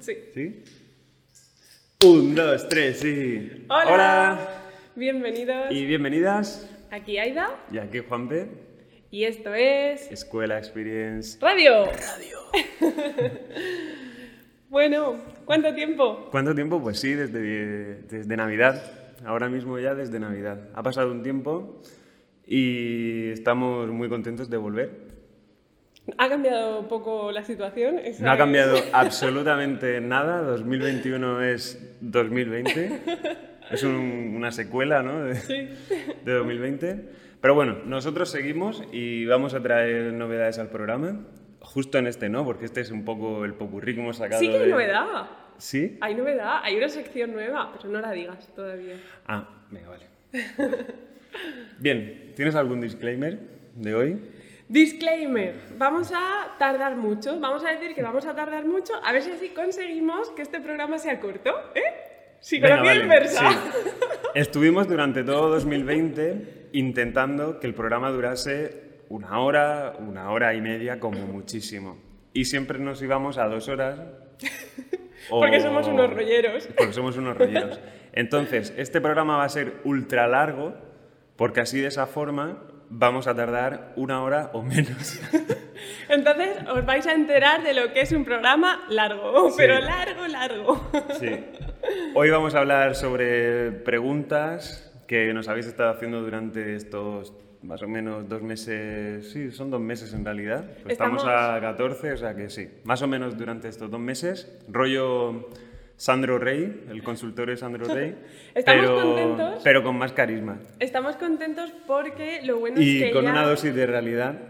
Sí. ¿Sí? Un, dos, tres, sí. Hola. Bienvenidos. Y bienvenidas. Aquí Aida. Y aquí Juanpe. Y esto es. Escuela Experience. Radio. Radio. bueno, ¿cuánto tiempo? ¿Cuánto tiempo? Pues sí, desde, desde Navidad. Ahora mismo ya desde Navidad. Ha pasado un tiempo y estamos muy contentos de volver. ¿Ha cambiado poco la situación? Esa No ha es- cambiado absolutamente nada. 2021 es 2020. Es un- una secuela ¿no? de, Sí. de 2020. Pero bueno, nosotros seguimos y vamos a traer novedades al programa. Justo en este no, porque este es un poco el popurrí que hemos sacado. Sí que hay de- novedad. ¿Sí? Hay novedad, hay una sección nueva, pero no la digas todavía. Ah, venga, vale. Bien, ¿tienes algún disclaimer de hoy? Disclaimer, vamos a tardar mucho, vamos a decir que vamos a tardar mucho, a ver si así conseguimos que este programa sea corto, ¿eh? Psicología Venga, vale, inversa. sí. Estuvimos durante todo 2020 intentando que el programa durase una hora, una hora y media como muchísimo. Y siempre nos íbamos a dos horas. o- Porque somos unos rolleros. Porque somos unos rolleros. Entonces, este programa va a ser ultra largo porque así de esa forma vamos a tardar una hora o menos. Entonces os vais a enterar de lo que es un programa largo, Sí. pero largo, largo. Sí. Hoy vamos a hablar sobre preguntas que nos habéis estado haciendo durante estos más o menos dos meses. Sí, son dos meses en realidad. Pues estamos... Estamos- a 14, o sea que sí. Más o menos durante estos dos meses. Rollo Sandro Rey, el consultorio Sandro Rey. Estamos pero, contentos. Pero con más carisma. Estamos contentos porque lo bueno es Y que con ya... una dosis de realidad.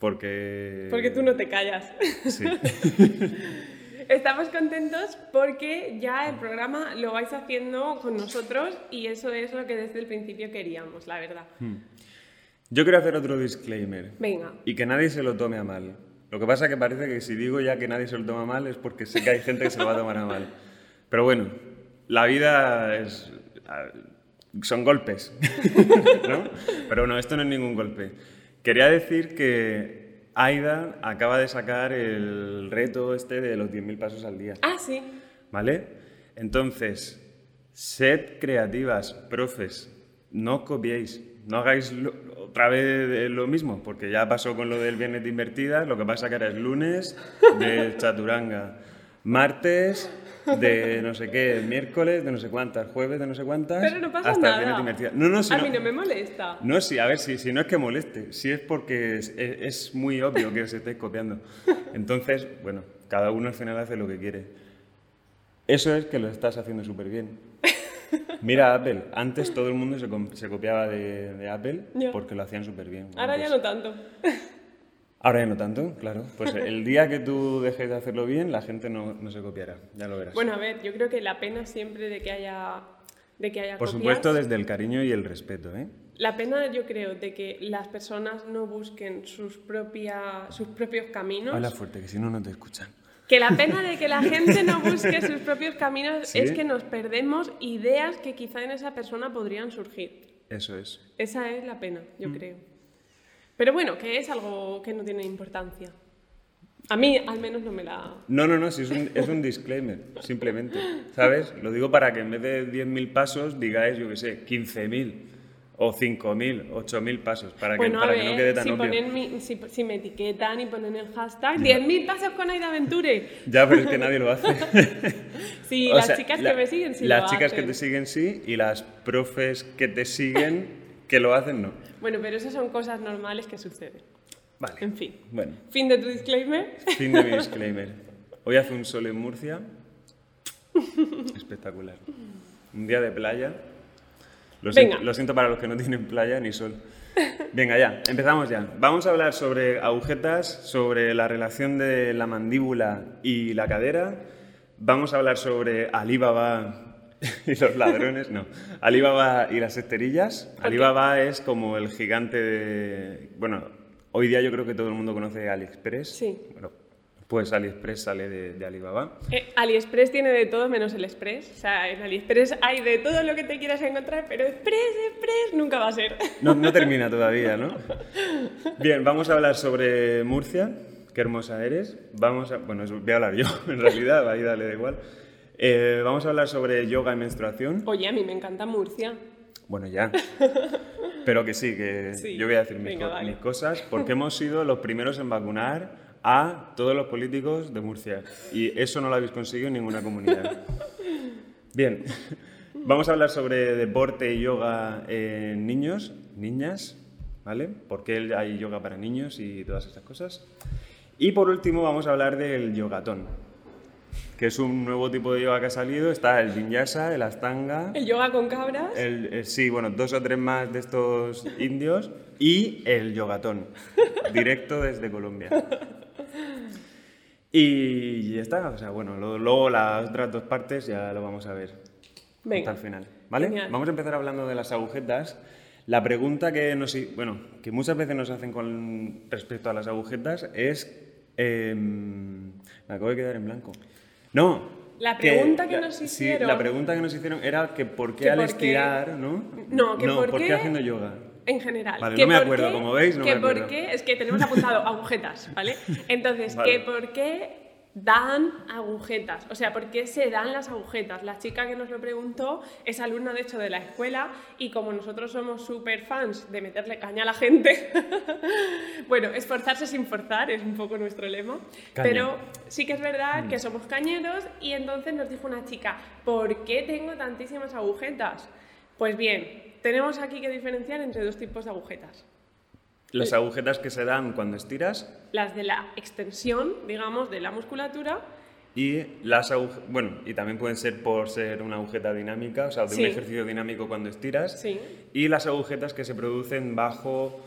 Porque. Porque tú no te callas. Sí. Estamos contentos porque ya el programa lo vais haciendo con nosotros y eso es lo que desde el principio queríamos, la verdad. Yo quiero hacer otro disclaimer. Venga. Y que nadie se lo tome a mal. Lo que pasa que parece que si digo ya que nadie se lo toma mal es porque sé que hay gente que se lo va a tomar a mal. Pero bueno, la vida es... son golpes, ¿no? Pero no, esto no es ningún golpe. Quería decir que Aida acaba de sacar el reto este de los 10.000 pasos al día. Ah, sí. ¿Vale? Entonces, sed creativas, profes, no copiéis, no hagáis lo- otra vez lo mismo, porque ya pasó con lo del viernes de invertidas, lo que pasa que ahora es lunes de chaturanga, martes de no sé qué, miércoles de no sé cuántas, jueves de no sé cuántas, Pero no pasa hasta el nada. de invertidas. No, no, si a no, mí no me molesta. no, sí, a ver, si, si no es que moleste, si es porque es, es- es muy obvio que os estáis copiando. Entonces, bueno, cada uno al final hace lo que quiere. Eso es que lo estás haciendo súper bien. Mira Apple, antes todo el mundo se, se copiaba de, de Apple porque lo hacían súper bien. Ahora ya Pues- no tanto. Ahora ya no tanto, claro. Pues el día que tú dejes de hacerlo bien, la gente no, no se copiará, ya lo verás. Bueno, a ver, yo creo que la pena siempre de que haya de que haya Por copias- supuesto, desde el cariño y el respeto, ¿eh? La pena yo creo de que las personas no busquen sus, propia, sus propios caminos. Habla fuerte, que si no, no te escuchan. Que la pena de que la gente no busque sus propios caminos ¿Sí? es que nos perdemos ideas que quizá en esa persona podrían surgir. Eso es. Esa es la pena, yo Mm. creo. Pero bueno, que es algo que no tiene importancia. A mí al menos no me la... No, no, no, es un, es un disclaimer, simplemente. ¿Sabes? Lo digo para que en vez de 10.000 pasos digáis, yo qué sé, 15.000 o 5.000, 8.000 pasos, para que, Bueno, para que no quede ver, tan si, obvio. ponen mi- si, si me etiquetan y ponen el hashtag 10.000 pasos con Aida Venture. Ya, pero es que nadie lo hace. Sí, O las sea, chicas la- que me siguen sí Las lo chicas que hacen. te siguen sí, y las profes que te siguen que lo hacen no. Bueno, pero esas son cosas normales que suceden. Vale. En fin. Bueno, Fin de tu disclaimer. fin de mi disclaimer. Hoy hace un sol en Murcia. Espectacular. Un día de playa. Lo siento, Venga. lo siento para los que no tienen playa ni sol. Venga, ya, empezamos ya. Vamos a hablar sobre agujetas, sobre la relación de la mandíbula y la cadera. Vamos a hablar sobre Alibaba y los ladrones, no. Alibaba y las esterillas. qué? Alibaba es como el gigante de... Bueno, hoy día yo creo que todo el mundo conoce AliExpress. Sí. Bueno, pues AliExpress sale de, de Alibaba. Eh, AliExpress tiene de todo menos el Express. O sea, en AliExpress hay de todo lo que te quieras encontrar, pero Express, Express nunca va a ser. No, no termina todavía, ¿no? Bien, vamos a hablar sobre Murcia, qué hermosa eres. Vamos a, bueno, voy a hablar yo, en realidad, ahí dale da igual. Eh, vamos a hablar sobre yoga y menstruación. Oye, a mí me encanta Murcia. Bueno, ya. Pero que sí, que Sí. yo voy a decir mis, Venga, co- dale. mis cosas, porque hemos sido los primeros en vacunar a todos los políticos de Murcia. Y eso no lo habéis conseguido en ninguna comunidad. Bien, vamos a hablar sobre deporte y yoga en niños, niñas, ¿vale? ¿Por qué hay yoga para niños y todas estas cosas? Y por último vamos a hablar del yogatón, que es un nuevo tipo de yoga que ha salido. Está el vinyasa, el astanga, El yoga con cabras. el- eh, sí, bueno, dos o tres más de estos indios y el yogatón, directo desde Colombia. Y ya está, o sea, bueno, lo- luego las otras dos partes ya lo vamos a ver Venga. hasta el final, ¿vale? Genial. Vamos a empezar hablando de las agujetas. La pregunta que nos, bueno, que muchas veces nos hacen con respecto a las agujetas es, em, me acabo de quedar en blanco. No. La pregunta que nos sí, hicieron- la pregunta que nos hicieron era que por qué Que al por qué- estirar, ¿no? No, que por qué- haciendo yoga. En general. Vale, que no me acuerdo, qué- como veis, no que me por qué- es que tenemos apuntado agujetas, ¿vale? Entonces, Vale. que por qué dan agujetas, o sea, por qué se dan las agujetas. La chica que nos lo preguntó es alumna, de hecho, de la escuela y como nosotros somos súper fans de meterle caña a la gente, bueno, esforzarse sin forzar es un poco nuestro lema, Caña. pero sí que es Mm. verdad que somos cañeros y entonces nos dijo una chica, ¿por qué tengo tantísimas agujetas? Pues bien, tenemos aquí que diferenciar entre dos tipos de agujetas. Las agujetas que se dan cuando estiras Las de la extensión, digamos, de la musculatura, y las agujetas, bueno, y también pueden ser por ser una agujeta dinámica, o sea, de Sí. un ejercicio dinámico cuando estiras, Sí. y las agujetas que se producen bajo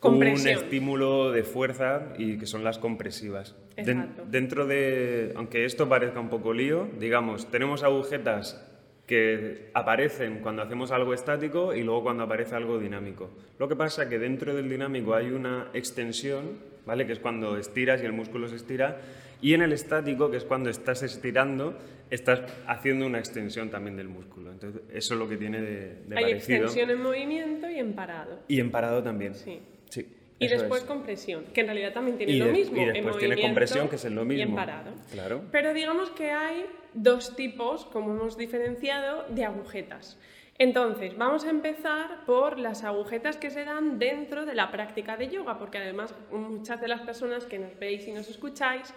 Compresión. un estímulo de fuerza y que son las compresivas. Dentro de, aunque esto parezca un poco lío, digamos, tenemos agujetas que aparecen cuando hacemos algo estático y luego cuando aparece algo dinámico. Lo que pasa es que dentro del dinámico hay una extensión, ¿vale? Que es cuando estiras y el músculo se estira, y en el estático, que es cuando estás estirando, estás haciendo una extensión también del músculo. Entonces, eso es lo que tiene de, de hay parecido. extensión en movimiento y en parado. Y en parado también. Sí. Sí, Y eso después es. compresión, que en realidad también tiene Y lo de- mismo. y en después tiene compresión, que es lo Y en mismo. parado. Claro. Pero digamos que hay dos tipos, como hemos diferenciado, de agujetas. Entonces, vamos a empezar por las agujetas que se dan dentro de la práctica de yoga, porque además muchas de las personas que nos veis y nos escucháis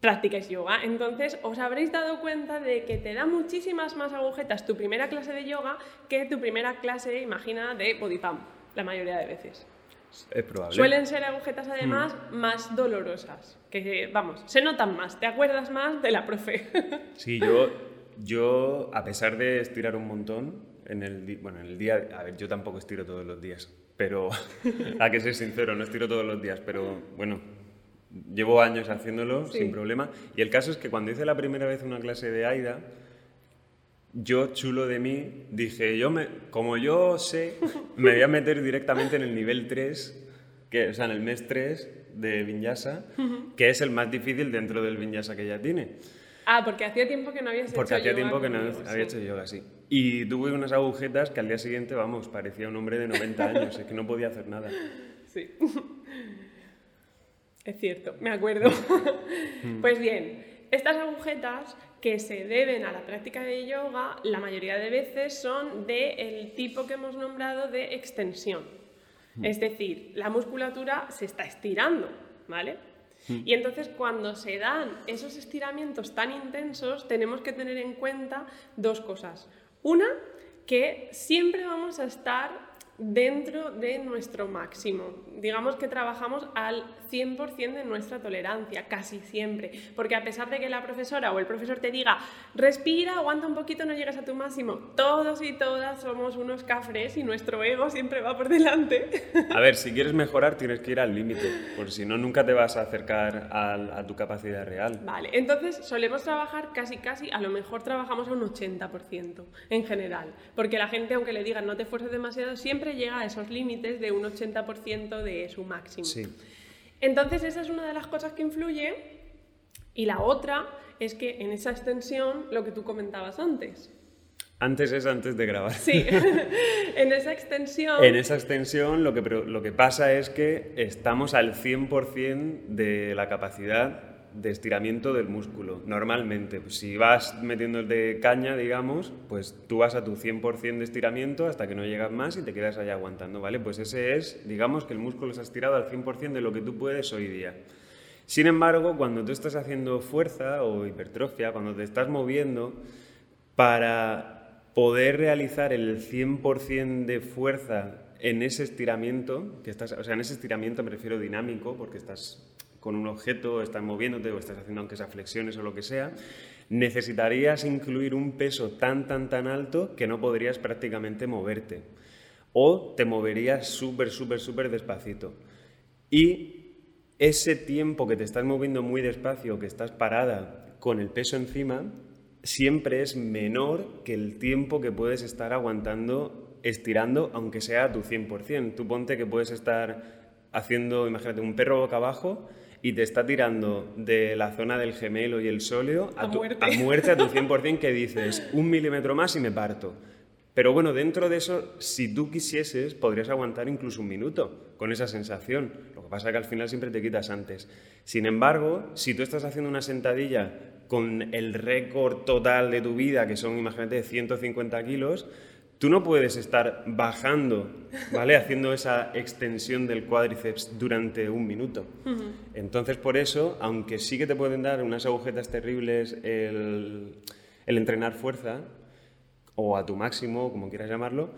practicáis yoga. Entonces, os habréis dado cuenta de que te da muchísimas más agujetas tu primera clase de yoga que tu primera clase, imagina, de body pump, la mayoría de veces. Es probable. Suelen ser agujetas además Mm. más dolorosas, que vamos, se notan más, te acuerdas más de la profe. Sí, yo, yo, a pesar de estirar un montón, en el, bueno, en el día, a ver, yo tampoco estiro todos los días, pero, hay que ser sincero, no estiro todos los días, pero bueno, llevo años haciéndolo Sí. sin problema. Y el caso es que cuando hice la primera vez una clase de AIDA, yo, chulo de mí, dije, yo me, como yo sé, me voy a meter directamente en el nivel 3, que, o sea, en el mes 3 de Vinyasa, que es el más difícil dentro del Vinyasa que ya tiene. ah, porque hacía tiempo que no habías Porque hecho hacía yoga tiempo que no conmigo, había sí. hecho yoga, sí. Y tuve unas agujetas que al día siguiente, vamos, parecía un hombre de 90 años, es que no podía hacer nada. Sí. Es cierto, me acuerdo. pues bien, estas agujetas que se deben a la práctica de yoga, la mayoría de veces son del tipo que hemos nombrado de extensión. Es decir, la musculatura se está estirando, ¿vale? Y entonces cuando se dan esos estiramientos tan intensos, tenemos que tener en cuenta dos cosas. Una, que siempre vamos a estar dentro de nuestro máximo. Digamos que trabajamos al 100% de nuestra tolerancia, casi siempre. Porque a pesar de que la profesora o el profesor te diga, respira, aguanta un poquito, no llegas a tu máximo, todos y todas somos unos cafres y nuestro ego siempre va por delante. A ver, si quieres mejorar tienes que ir al límite, porque si no, nunca te vas a acercar al- a tu capacidad real. Vale, entonces solemos trabajar casi, casi, a lo mejor trabajamos a un 80% en general, porque la gente, aunque le digan no te esfuerces demasiado, siempre llega a esos límites de un 80% de su máximo. Sí. Entonces esa es una de las cosas que influye y la otra es que en esa extensión, lo que tú comentabas antes, Antes es antes de grabar. Sí, en esa extensión... En esa extensión lo que, lo que pasa es que estamos al 100% de la capacidad de estiramiento del músculo. Normalmente, pues, si vas metiéndote caña, digamos, pues tú vas a tu 100% de estiramiento hasta que no llegas más y te quedas ahí aguantando, ¿vale? Pues ese es, digamos, que el músculo se ha estirado al 100% de lo que tú puedes hoy día. Sin embargo, cuando tú estás haciendo fuerza o hipertrofia, cuando te estás moviendo, para poder realizar el 100% de fuerza en ese estiramiento, que estás, o sea, en ese estiramiento me refiero dinámico, porque estás con un objeto, estás moviéndote o estás haciendo aunque sea flexiones o lo que sea, necesitarías incluir un peso tan, tan, tan alto que no podrías prácticamente moverte. O te moverías súper, súper, súper despacito. Y ese tiempo que te estás moviendo muy despacio, que estás parada con el peso encima, siempre es menor que el tiempo que puedes estar aguantando, estirando, aunque sea a tu 100%. Tú ponte que puedes estar haciendo, imagínate, un perro boca abajo y te está tirando de la zona del gemelo y el sóleo a, muerte. a muerte a tu 100% que dices un milímetro más y me parto. Pero bueno, dentro de eso, si tú quisieses, podrías aguantar incluso un minuto con esa sensación. Lo que pasa es que al final siempre te quitas antes. Sin embargo, si tú estás haciendo una sentadilla con el récord total de tu vida, que son, imagínate, 150 kilos, tú no puedes estar bajando, ¿vale? Haciendo esa extensión del cuádriceps durante un minuto. Entonces, por eso, aunque sí que te pueden dar unas agujetas terribles el, entrenar fuerza, o a tu máximo, como quieras llamarlo,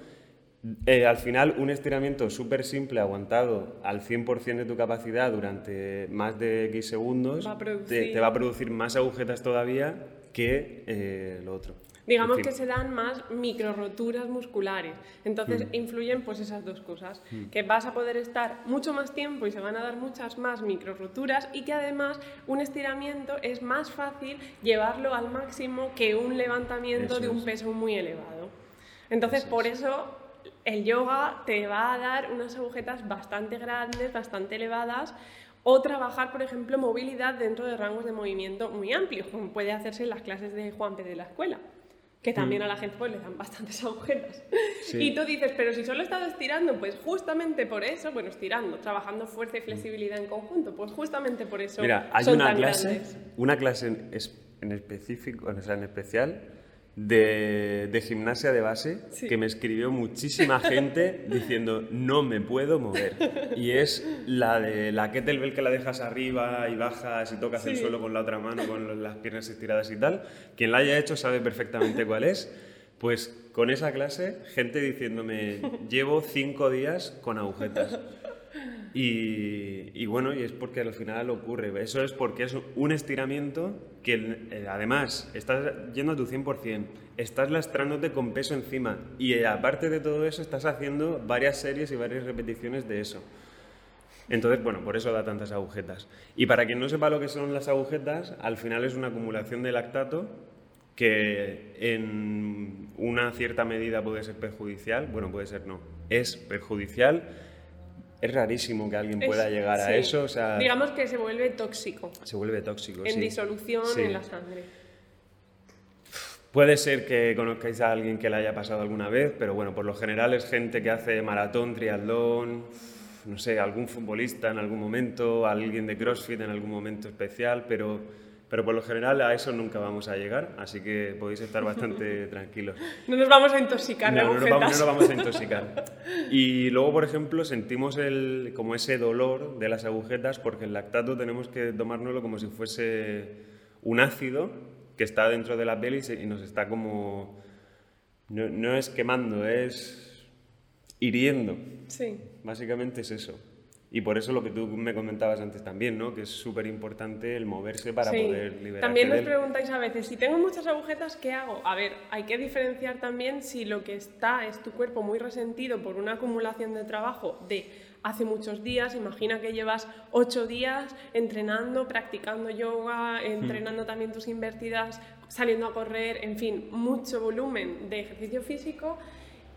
eh, al final un estiramiento súper simple, aguantado al 100% de tu capacidad durante más de X segundos, te, va a producir más agujetas todavía que eh, lo otro. Digamos que se dan más micro roturas musculares. Entonces mm. influyen pues esas dos cosas, mm. que vas a poder estar mucho más tiempo y se van a dar muchas más micro roturas y que además un estiramiento es más fácil llevarlo al máximo que un levantamiento de un peso muy elevado. Entonces por eso el yoga te va a dar unas agujetas bastante grandes, bastante elevadas o trabajar, por ejemplo, movilidad dentro de rangos de movimiento muy amplios, como puede hacerse en las clases de Juan P. de la escuela que también mm. a la gente pues, le dan bastantes agujetas. Y tú dices, pero si solo he estado estirando, pues justamente por eso, bueno, estirando, trabajando fuerza y flexibilidad en conjunto, pues justamente por eso. Mira, hay una clase, una clase en, en específico, o sea, en especial, de, gimnasia de base que me escribió muchísima gente diciendo no me puedo mover. Y es la de la kettlebell que la dejas arriba y bajas y tocas el suelo con la otra mano, con las piernas estiradas y tal. Quien la haya hecho sabe perfectamente cuál es. Pues con esa clase, gente diciéndome, llevo cinco días con agujetas. Y, bueno, y es porque al final ocurre. Eso es porque es un estiramiento que eh, además estás yendo a tu 100%, estás lastrándote con peso encima y eh, aparte de todo eso estás haciendo varias series y varias repeticiones de eso. Entonces, bueno, por eso da tantas agujetas. Y para quien no sepa lo que son las agujetas, al final es una acumulación de lactato que en una cierta medida puede ser perjudicial, bueno, puede ser no, es perjudicial es rarísimo que alguien pueda llegar a eso. O sea, Digamos que se vuelve tóxico. Se vuelve tóxico, En disolución en la sangre. Puede ser que conozcáis a alguien que le haya pasado alguna vez, pero bueno, por lo general es gente que hace maratón, triatlón, no sé, algún futbolista en algún momento, alguien de CrossFit en algún momento especial, pero pero por lo general a eso nunca vamos a llegar, así que podéis estar bastante tranquilos. No nos vamos a intoxicar, no, no, nos vamos, no vamos a intoxicar. Y luego, por ejemplo, sentimos el, como ese dolor de las agujetas porque el lactato tenemos que tomárnoslo como si fuese un ácido que está dentro de la piel y, nos está como... No, no es quemando, es hiriendo. Sí. Básicamente es eso. Y por eso lo que tú me comentabas antes también, ¿no? Que es súper importante el moverse para poder liberar. También nos preguntáis a veces, si tengo muchas agujetas, ¿qué hago? A ver, hay que diferenciar también si lo que está es tu cuerpo muy resentido por una acumulación de trabajo de hace muchos días. Imagina que llevas ocho días entrenando, practicando yoga, hmm. entrenando también tus invertidas, saliendo a correr, en fin, mucho volumen de ejercicio físico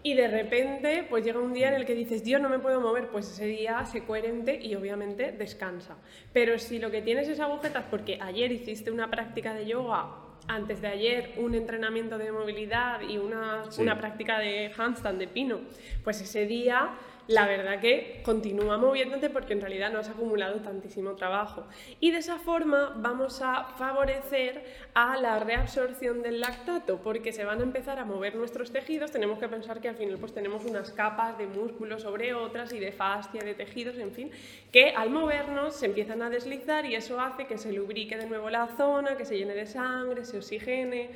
y de repente pues llega un día en el que dices, Dios, no me puedo mover, pues ese día sé coherente y obviamente descansa. Pero si lo que tienes es agujetas porque ayer hiciste una práctica de yoga antes de ayer un entrenamiento de movilidad y una, una práctica de handstand de pino, pues ese día la verdad que continúa moviéndote porque en realidad no has acumulado tantísimo trabajo. Y de esa forma vamos a favorecer a la reabsorción del lactato porque se van a empezar a mover nuestros tejidos. Tenemos que pensar que al final pues tenemos unas capas de músculo sobre otras y de fascia, de tejidos, en fin, que al movernos se empiezan a deslizar y eso hace que se lubrique de nuevo la zona, que se llene de sangre, se oxigene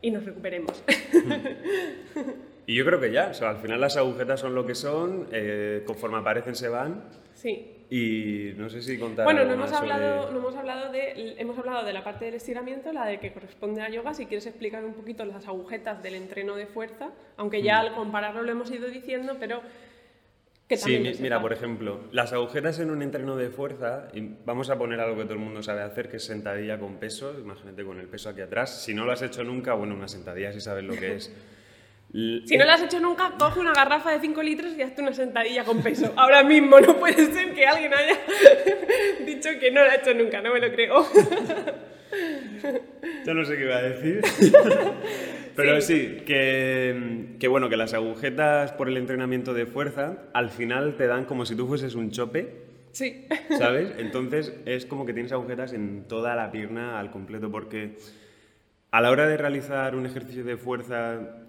y nos recuperemos. Y yo creo que ya, o sea, al final las agujetas son lo que son, eh, conforme aparecen se van. Sí. Y no sé si contar. Bueno, no hemos, hablado, no hemos, hablado de, hemos hablado de la parte del estiramiento, la de que corresponde a yoga. Si quieres explicar un poquito las agujetas del entreno de fuerza, aunque ya mm. al compararlo lo hemos ido diciendo, pero que sí, mira, por ejemplo, las agujetas en un entreno de fuerza, y vamos a poner algo que todo el mundo sabe hacer, que es sentadilla con peso, imagínate con el peso aquí atrás. Si no lo has hecho nunca, bueno, una sentadilla si sabes lo que es. Si no lo has hecho nunca, coge una garrafa de 5 litros y hazte una sentadilla con peso. Ahora mismo no puede ser que alguien haya dicho que no lo ha hecho nunca, no me lo creo. Yo no sé qué iba a decir. Pero sí, que, que, bueno, que las agujetas por el entrenamiento de fuerza al final te dan como si tú fueses un chope. Sí. ¿Sabes? Entonces es como que tienes agujetas en toda la pierna al completo porque a la hora de realizar un ejercicio de fuerza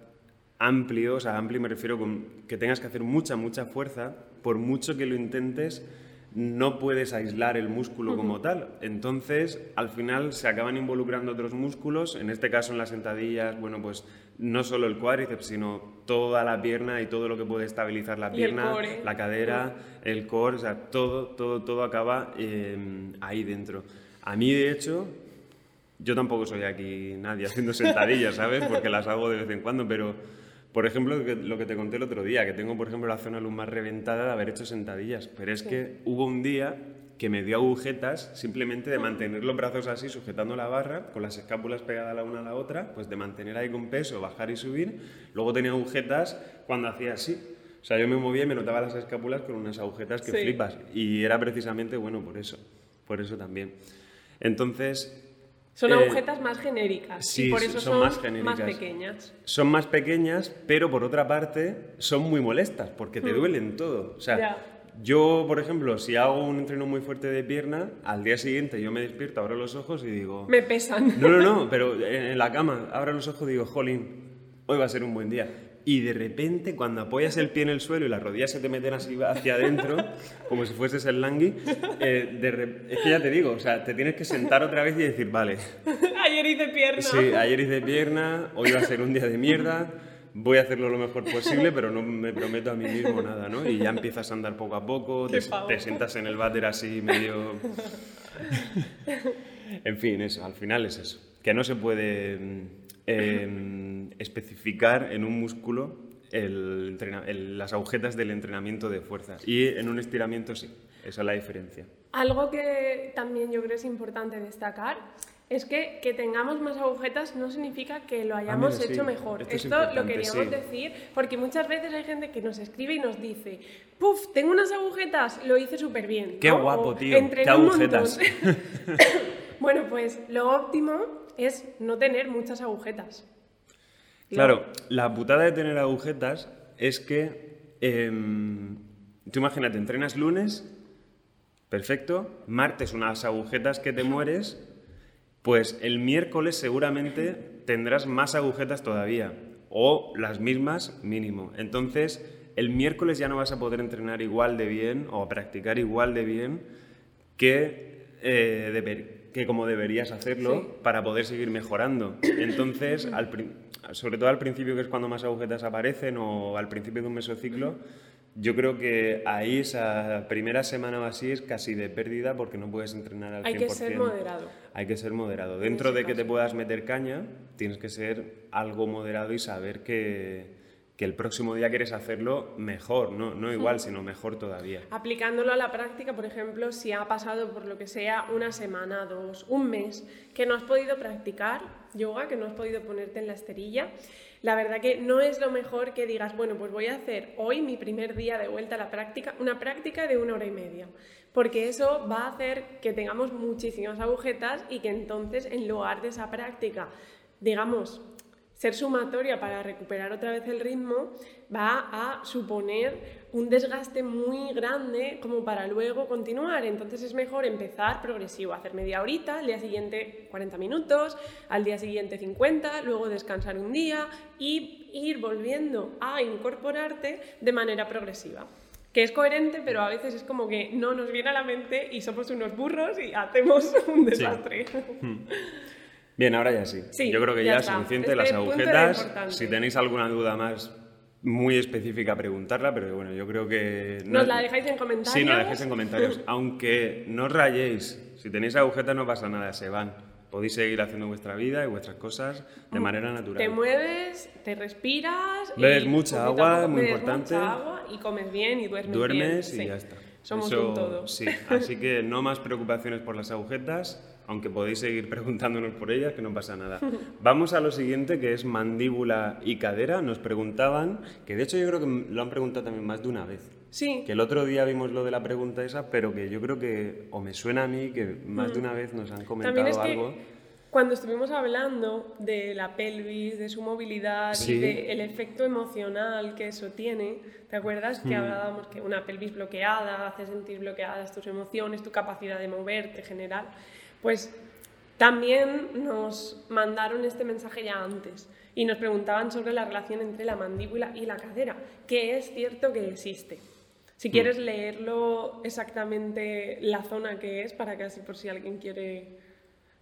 amplio, o sea, amplio me refiero con que tengas que hacer mucha, mucha fuerza, por mucho que lo intentes, no puedes aislar el músculo como tal. Entonces, al final se acaban involucrando otros músculos, en este caso en las sentadillas, bueno, pues no solo el cuádriceps, sino toda la pierna y todo lo que puede estabilizar la pierna, la cadera, el core, o sea, todo, todo, todo acaba em, ahí dentro. A mí, de hecho, yo tampoco soy aquí nadie haciendo sentadillas, ¿sabes? Porque las hago de vez en cuando, pero por ejemplo, lo que te conté el otro día, que tengo, por ejemplo, la zona lumbar reventada de haber hecho sentadillas, pero es que hubo un día que me dio agujetas simplemente de mantener los brazos así, sujetando la barra, con las escápulas pegadas la una a la otra, pues de mantener ahí con peso, bajar y subir. Luego tenía agujetas cuando hacía así. O sea, yo me movía y me notaba las escápulas con unas agujetas que flipas. Y era precisamente, bueno, por eso. Por eso también. Entonces, son eh, agujetas más genéricas sí, y por eso son, más, pequeñas. Son más pequeñas, pero por otra parte son muy molestas porque te hmm. duelen todo. O sea, yo, por ejemplo, si hago un entreno muy fuerte de pierna, al día siguiente yo me despierto, abro los ojos y digo... Me pesan. No, no, no, pero en la cama abro los ojos y digo, jolín, hoy va a ser un buen día y de repente cuando apoyas el pie en el suelo y las rodillas se te meten así hacia adentro, como si fueses el langui, eh, es que ya te digo, o sea, te tienes que sentar otra vez y decir, vale. ayer hice pierna. Sí, ayer hice pierna, hoy va a ser un día de mierda, voy a hacerlo lo mejor posible, pero no me prometo a mí mismo nada, ¿no? Y ya empiezas a andar poco a poco, te, te sientas en el váter así medio... en fin, eso, al final es eso, que no se puede especificar en un músculo las agujetas del entrenamiento de fuerza. Y en un estiramiento sí, esa es la diferencia. Algo que también yo creo es importante destacar es que que tengamos más agujetas no significa que lo ah, hayamos hecho mejor. Esto, lo queríamos decir porque muchas veces hay gente que nos escribe y nos dice, puf, tengo unas agujetas, lo hice súper bien. Qué guapo, tío. Qué agujetas. bueno, pues lo óptimo es no tener muchas agujetas. Claro, la putada de tener agujetas es que, em, tú imagínate, entrenas lunes, perfecto, martes unas agujetas que te mueres, pues el miércoles seguramente tendrás más agujetas todavía, o las mismas mínimo. Entonces, el miércoles ya no vas a poder entrenar igual de bien o practicar igual de bien que eh, que como deberías hacerlo para poder seguir mejorando. Entonces, sobre todo al principio, que es cuando más agujetas aparecen, o al principio de un mesociclo, yo creo que ahí esa primera semana o así es casi de pérdida porque no puedes entrenar al 100%. Hay que ser moderado. Hay que ser moderado. Dentro de que te puedas meter caña, tienes que ser algo moderado y saber que, que el próximo día quieres hacerlo mejor, no, no igual, sino mejor todavía. Aplicándolo a la práctica, por ejemplo, si ha pasado por lo que sea una semana, dos, un mes, que no has podido practicar yoga, que no has podido ponerte en la esterilla, la verdad que no es lo mejor que digas, bueno, pues voy a hacer hoy mi primer día de vuelta a la práctica, una práctica de una hora y media, porque eso va a hacer que tengamos muchísimas agujetas y que entonces en lugar de esa práctica digamos, ser sumatoria para recuperar otra vez el ritmo, va a suponer un desgaste muy grande como para luego continuar. Entonces es mejor empezar progresivo, hacer media horita, al día siguiente 40 minutos, al día siguiente 50, luego descansar un día y ir volviendo a incorporarte de manera progresiva que es coherente, pero a veces es como que no nos viene a la mente y somos unos burros y hacemos un desastre. Hmm. Bien, ahora ya sí. Sí, Yo creo que ya es suficiente Este las agujetas. Si tenéis alguna duda más muy específica, preguntarla, pero bueno, yo creo que... Nos la dejáis en comentarios. Sí, nos la dejáis en comentarios. Aunque no os rayéis, si tenéis agujetas no pasa nada, se van. Podéis seguir haciendo vuestra vida y vuestras cosas de manera natural. Te mueves, te respiras. y Bebes mucha agua, muy bebes importante. mucha agua y comes bien y duermes, Duermes bien. y Sí. ya está. Somos Eso, un todo. Sí, así que no más preocupaciones por las agujetas, aunque podéis seguir preguntándonos por ellas, que no pasa nada. Vamos a lo siguiente, que es mandíbula y cadera. Nos preguntaban, que de hecho yo creo que lo han preguntado también más de una vez. Sí, Que el otro día vimos lo de la pregunta esa, pero que yo creo que, o me suena a mí, que más de una vez nos han comentado Mm. también es que algo. cuando estuvimos hablando de la pelvis, de su movilidad Sí. y del efecto emocional que eso tiene, ¿te acuerdas Mm. que hablábamos que una pelvis bloqueada hace sentir bloqueadas tus emociones, tu capacidad de moverte general? Pues también nos mandaron este mensaje ya antes y nos preguntaban sobre la relación entre la mandíbula y la cadera, que es cierto que existe. Si Mm. quieres leerlo exactamente la zona que es, para que así por si alguien quiere...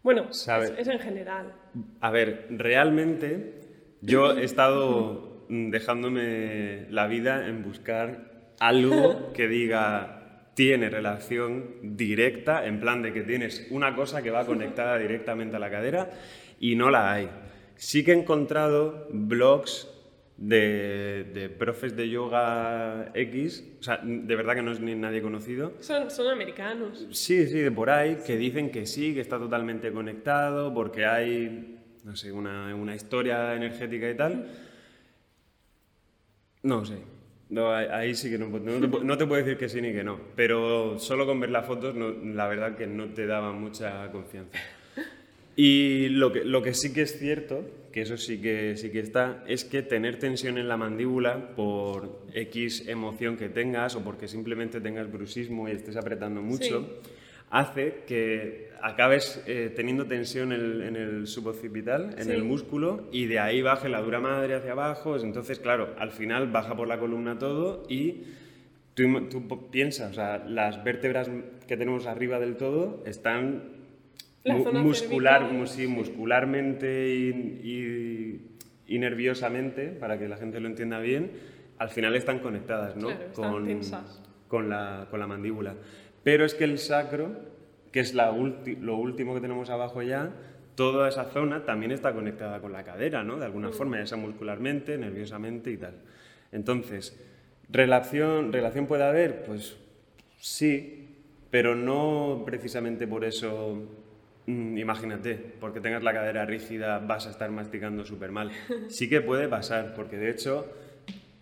Bueno, es, es en general. A ver, realmente yo he estado mm, dejándome la vida en buscar algo que diga tiene relación directa, en plan de que tienes una cosa que va conectada directamente a la cadera y no la hay. Sí que he encontrado blogs de, de profes de yoga X, o sea, de verdad que no es ni nadie conocido, Son, son americanos. Sí, sí, de por ahí, que dicen que sí, que está totalmente conectado, porque hay, no sé, una, una historia energética y tal. No sé. No, ahí- sí que no, no, te, no te puedo decir que sí ni que no, pero solo con ver las fotos, no- la verdad que no te daba mucha confianza. Y lo que, lo que sí que es cierto, que eso sí que, sí que está, es que tener tensión en la mandíbula por X emoción que tengas o porque simplemente tengas bruxismo y estés apretando mucho, hace que acabes eh, teniendo tensión en el, en el suboccipital, en Sí. el músculo, y de ahí baje la dura madre hacia abajo. Entonces, claro, al final baja por la columna todo y tú, piensas, o sea, las vértebras que tenemos arriba del todo están mu- muscular, sí, muscularmente y, y- y nerviosamente, para que la gente lo entienda bien, al final están conectadas, ¿no? Claro, están tensas. con, la, con la mandíbula. Pero es que el sacro, que es la lo último que tenemos abajo ya, toda esa zona también está conectada con la cadera, ¿no? De alguna forma, ya sea muscularmente, nerviosamente y tal. Entonces, ¿relación, ¿relación puede haber? Pues sí, pero no precisamente por eso, mm, imagínate, porque tengas la cadera rígida vas a estar masticando súper mal. Sí que puede pasar, porque de hecho,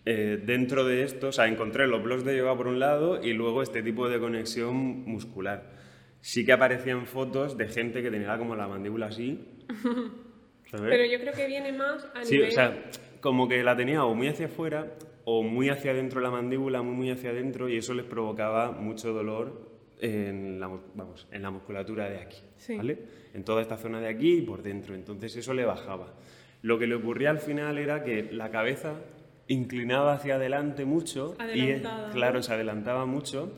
eh, dentro de esto, o sea, encontré los blogs de yoga por un lado y luego este tipo de conexión muscular. Sí que aparecían fotos de gente que tenía como la mandíbula así. ¿sabes? Pero yo creo que viene más a Sí, nivel... o sea, como que la tenía o muy hacia afuera o muy hacia adentro de la mandíbula, muy, muy hacia adentro, y eso les provocaba mucho dolor en la, vamos, en la musculatura de aquí, Sí. ¿vale? En toda esta zona de aquí y por dentro. Entonces eso le bajaba. Lo que le ocurría al final era que la cabeza inclinaba hacia adelante mucho y, Adelantada, ¿no? claro, se adelantaba mucho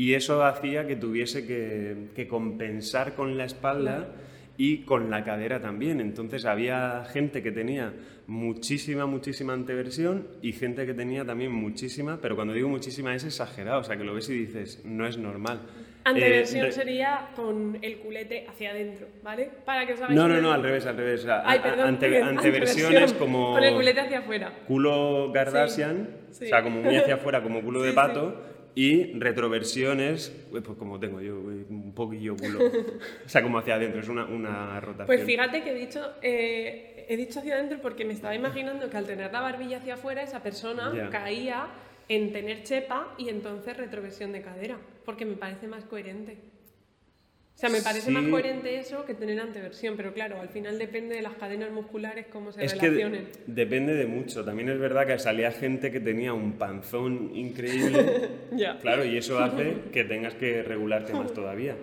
y eso hacía que tuviese que, que compensar con la espalda y con la cadera también. Entonces había gente que tenía muchísima, muchísima anteversión y gente que tenía también muchísima, pero cuando digo muchísima es exagerado, o sea que lo ves y dices, no es normal. Anteversión Eh, sería con el culete hacia adentro, ¿vale? Para que os hagáis No, no, no, al revés, al revés. o sea, Ay, a- perdón. ante- bien, anteversiones anteversión, como Con el culete hacia afuera. culo Kardashian, Sí, o sea, como muy hacia afuera, como culo de pato, y retroversiones, pues como tengo yo, un poquillo culo. o sea, como hacia adentro, es una, una rotación. Pues fíjate que he dicho, eh, he dicho hacia adentro porque me estaba imaginando que al tener la barbilla hacia afuera, esa persona Ya. caía en tener chepa y entonces retroversión de cadera, porque me parece más coherente. Sea, me parece más Sí. coherente eso que tener anteversión, pero claro, al final depende de las cadenas musculares cómo se Es que relacionen. de- depende de mucho. También es verdad que salía gente que tenía un panzón increíble. Ya. Claro, y eso hace que tengas que regularte más todavía.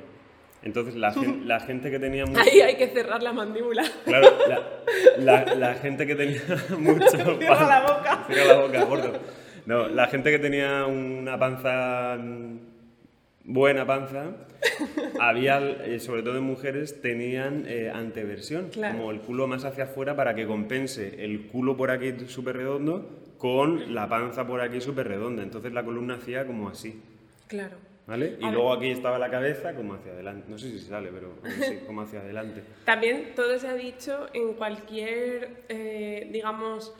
Entonces, la, gen- la gente que tenía mucho... Ahí hay que cerrar la mandíbula. Claro, la, la- la gente que tenía mucho... Cierra la boca. Cierra la boca, gordo. No, la gente que tenía una panza... Buena panza, había, eh, sobre todo en mujeres, tenían eh, anteversión, Claro. como el culo más hacia afuera para que compense el culo por aquí súper redondo con la panza por aquí súper redonda. Entonces la columna hacía como así. Claro. ¿Vale? Y A ver. luego aquí estaba la cabeza como hacia adelante. No sé si sale, pero sí, como hacia adelante. También todo se ha dicho en cualquier, eh, digamos,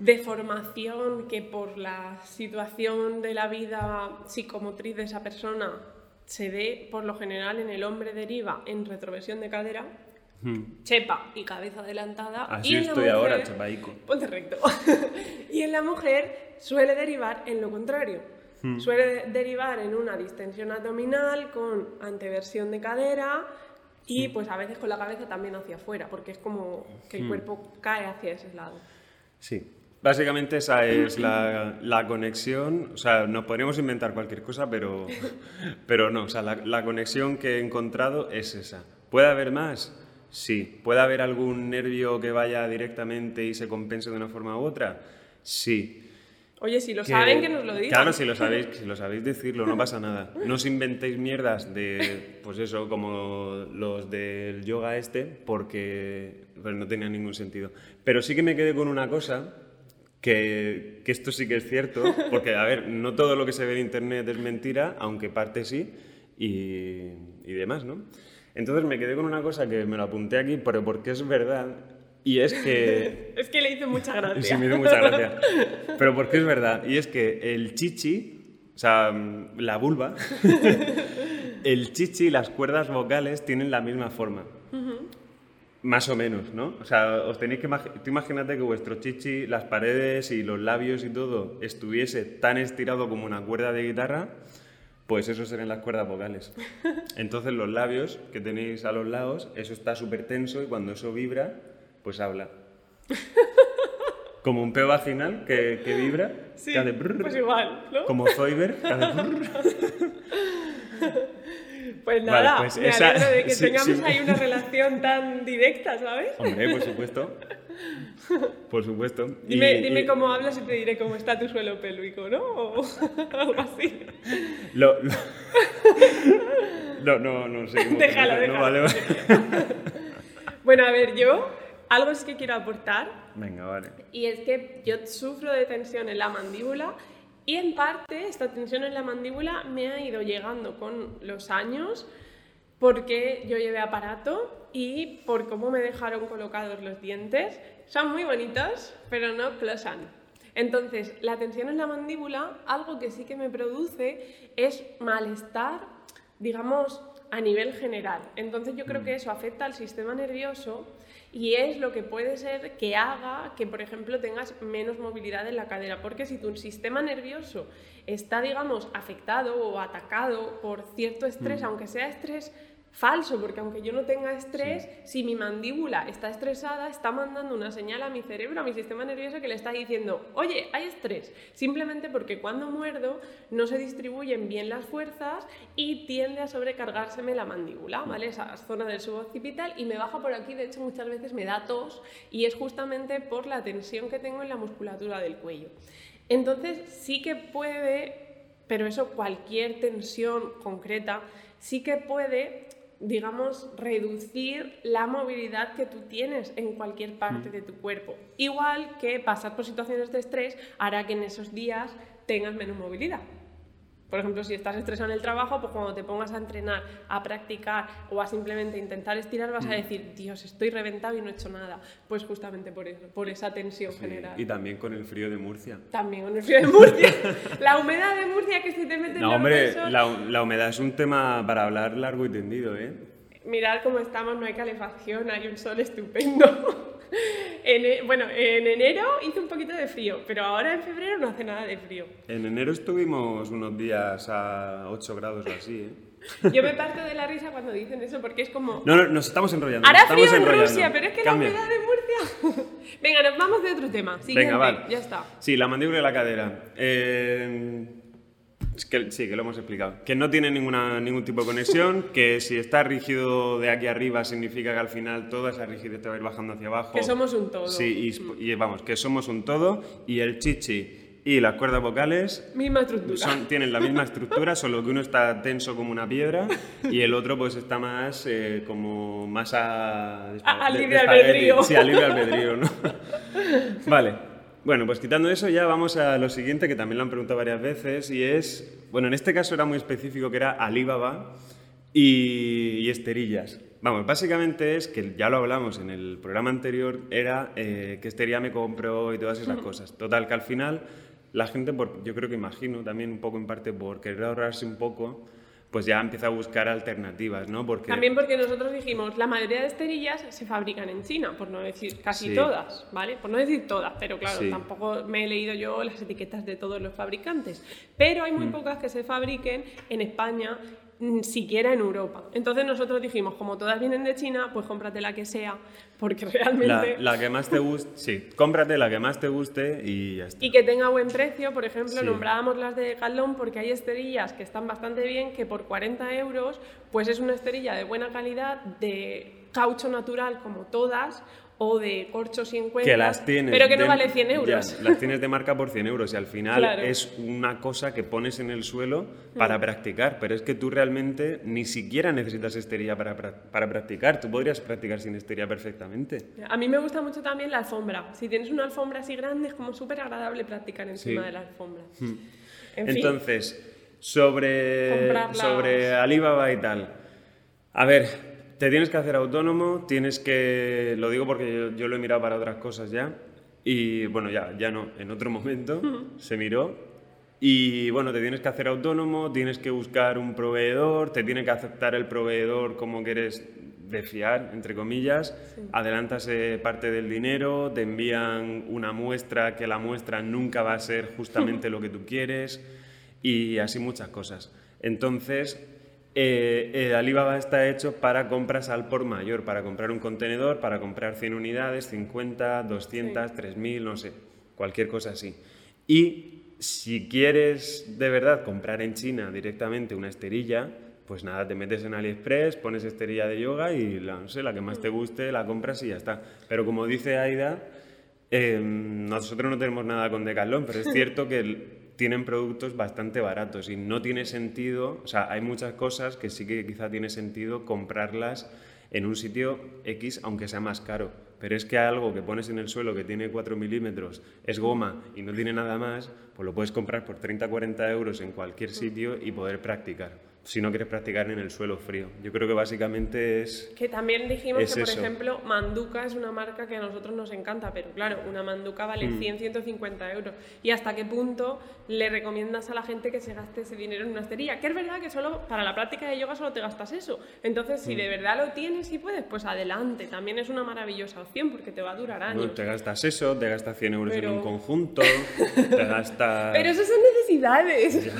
deformación que por la situación de la vida psicomotriz de esa persona se dé, por lo general en el hombre deriva en retroversión de cadera, chepa y cabeza adelantada. Así y en la estoy mujer- ahora, chapaico. Ponte recto. y en la mujer suele derivar en lo contrario. Suele de- derivar en una distensión abdominal con anteversión de cadera y pues a veces con la cabeza también hacia afuera, porque es como que el cuerpo cae hacia ese lado. Sí. Básicamente esa es la, la conexión, o sea, nos podríamos inventar cualquier cosa, pero, pero no, o sea, la, la conexión que he encontrado es esa. ¿Puede haber más? Sí. ¿Puede haber algún nervio que vaya directamente y se compense de una forma u otra? Sí. Oye, si lo Que- saben, que nos lo digan. Claro, si lo sabéis, si lo sabéis decirlo, no pasa nada. No os inventéis mierdas de, pues eso, como los del yoga este, porque pues, no tenía ningún sentido. Pero sí que me quedé con una cosa, que, que esto sí que es cierto, porque, a ver, no todo lo que se ve en Internet es mentira, aunque parte sí, y, y demás, ¿no? Entonces me quedé con una cosa que me lo apunté aquí, pero porque es verdad, y es que Es que le hizo mucha gracia. Sí, me hizo mucha gracia. Pero porque es verdad. Y es que el chichi, o sea, la vulva, el chichi y las cuerdas vocales tienen la misma forma. Más o menos, ¿no? O sea, os tenéis que imagi- tú imagínate que vuestro chichi, las paredes y los labios y todo estuviese tan estirado como una cuerda de guitarra, pues eso serían las cuerdas vocales. Entonces los labios que tenéis a los lados, eso está súper tenso y cuando eso vibra, pues habla. Como un peo vaginal que, que vibra, Sí, que hace brrr, pues igual, ¿no? como Zoiber, que hace brrr. Pues Vale, nada, pues me esa- alegro de que sí, tengamos sí. ahí una relación tan directa, ¿sabes? Hombre, por supuesto. Por supuesto. Y- Dime, dime y- cómo hablas y te diré cómo está tu suelo pélvico, ¿no? O algo así. Lo, lo- No, no, no sé. cómo Déjalo. No, déjalo. vale, vale. Bueno, a ver, yo algo es que quiero aportar Venga, vale. y es que yo sufro de tensión en la mandíbula y en parte esta tensión en la mandíbula me ha ido llegando con los años porque yo llevé aparato y por cómo me dejaron colocados los dientes. Son muy bonitos, pero no closan. Entonces, la tensión en la mandíbula, algo que sí que me produce es malestar, digamos, a nivel general. Entonces, yo creo que eso afecta al sistema nervioso y es lo que puede ser que haga que, por ejemplo, tengas menos movilidad en la cadera. Porque si tu sistema nervioso está, digamos, afectado o atacado por cierto estrés, aunque sea estrés falso, porque aunque yo no tenga estrés, si mi mandíbula está estresada, está mandando una señal a mi cerebro, a mi sistema nervioso que le está diciendo, oye, hay estrés, simplemente porque cuando muerdo no se distribuyen bien las fuerzas y tiende a sobrecargárseme la mandíbula, ¿vale? Esa zona del suboccipital y me baja por aquí, de hecho muchas veces me da tos y es justamente por la tensión que tengo en la musculatura del cuello. Entonces sí que puede, pero eso cualquier tensión concreta, sí que puede digamos, reducir la movilidad que tú tienes en cualquier parte de tu cuerpo. Igual que pasar por situaciones de estrés hará que en esos días tengas menos movilidad. Por ejemplo, si estás estresado en el trabajo, pues cuando te pongas a entrenar, a practicar o a simplemente intentar estirar, vas a decir, Dios, estoy reventado y no he hecho nada. Pues justamente por eso, por esa tensión Sí, general. Y también con el frío de Murcia. También con el frío de Murcia. la humedad de Murcia que si te metes No, los hombre, la, la humedad es un tema para hablar largo y tendido, ¿eh? Mirad cómo estamos, no hay calefacción, hay un sol estupendo. En e- bueno, en enero hizo un poquito de frío, pero ahora en febrero no hace nada de frío. En enero estuvimos unos días a 8 grados o así, ¿eh? Yo me parto de la risa cuando dicen eso porque es como... No, no, nos estamos enrollando. Hará frío en enrollando. Rusia, pero es que Cambia. la humedad de Murcia... Venga, nos vamos de otro tema. Siguiente, Venga, vale. ya está. Sí, la mandíbula y la cadera. Eh, es que, sí, que lo hemos explicado. Que no tiene ninguna, ningún tipo de conexión, que si está rígido de aquí arriba significa que al final toda esa rigidez te va a ir bajando hacia abajo. Que somos un todo. Sí, y, y vamos, que somos un todo y el chichi y las cuerdas vocales Misma estructura. son- tienen la misma estructura, solo que uno está tenso como una piedra y el otro pues está más eh, como más a... A- a libre albedrío. Sí, a libre albedrío, ¿no? vale. Bueno, pues quitando eso ya vamos a lo siguiente que también lo han preguntado varias veces y es, bueno, en este caso era muy específico que era Alibaba y, y esterillas. Vamos, básicamente es que ya lo hablamos en el programa anterior, era eh, qué esterilla me compro y todas esas cosas. Total, que al final la gente, por, yo creo que imagino también un poco en parte por querer ahorrarse un poco, pues ya empieza a buscar alternativas, ¿no? Porque También porque nosotros dijimos, la mayoría de esterillas se fabrican en China, por no decir casi Sí. todas, ¿vale? Por no decir todas, pero claro, Sí. tampoco me he leído yo las etiquetas de todos los fabricantes. Pero hay muy Mm. pocas que se fabriquen en España, siquiera en Europa. Entonces nosotros dijimos, como todas vienen de China, pues cómprate la que sea, porque la, realmente... la que más te guste, sí, cómprate la que más te guste y ya está. Y que tenga buen precio, por ejemplo, Sí. nombrábamos las de Decathlon porque hay esterillas que están bastante bien, que por 40 euros, pues es una esterilla de buena calidad, de caucho natural como todas, o de corcho sin cuerda, que las tienes. pero que no de- vale 100 euros. ya, las tienes de marca por 100 euros y al final Claro. es una cosa que pones en el suelo para practicar, pero es que tú realmente ni siquiera necesitas esterilla para, para practicar. Tú podrías practicar sin esterilla perfectamente. A mí me gusta mucho también la alfombra. Si tienes una alfombra así grande, es como súper agradable practicar encima Sí. de la alfombra. En fin, Entonces, sobre, Comprarlas. sobre Alibaba y tal. A ver, te tienes que hacer autónomo, tienes que. Lo digo porque yo, yo lo he mirado para otras cosas ya. Y bueno, ya, ya no, en otro momento se miró. Y bueno, te tienes que hacer autónomo, tienes que buscar un proveedor, te tiene que aceptar el proveedor como que eres de fiar, entre comillas, adelantas eh, parte del dinero, te envían una muestra que la muestra nunca va a ser justamente lo que tú quieres y así muchas cosas. Entonces, eh, eh, Alibaba está hecho para compras al por mayor, para comprar un contenedor, para comprar 100 unidades, 50, 200, 3000, no sé, cualquier cosa así. Y si quieres de verdad comprar en China directamente una esterilla, pues nada, te metes en AliExpress, pones esterilla de yoga y la, no sé, la que más te guste la compras y ya está. Pero como dice Aida, eh, nosotros no tenemos nada con Decathlon, pero es cierto que el- tienen productos bastante baratos y no tiene sentido, o sea, hay muchas cosas que sí que quizá tiene sentido comprarlas en un sitio X, aunque sea más caro. Pero es que algo que pones en el suelo que tiene 4 milímetros, es goma y no tiene nada más, pues lo puedes comprar por 30-40 euros en cualquier sitio y poder practicar. Si no quieres practicar en el suelo frío. Yo creo que básicamente es... Que también dijimos Es que, por eso. ejemplo, Manduca es una marca que a nosotros nos encanta, pero claro, una Manduca vale Mm. 100, 150 euros. ¿Y hasta qué punto le recomiendas a la gente que se gaste ese dinero en una esterilla? Que es verdad que solo para la práctica de yoga solo te gastas eso. Entonces, Mm. si de verdad lo tienes y puedes, pues adelante. También es una maravillosa opción porque te va a durar años. Bueno, te gastas eso, te gastas 100 euros Pero- en un conjunto, te gastas... Pero eso son necesidades.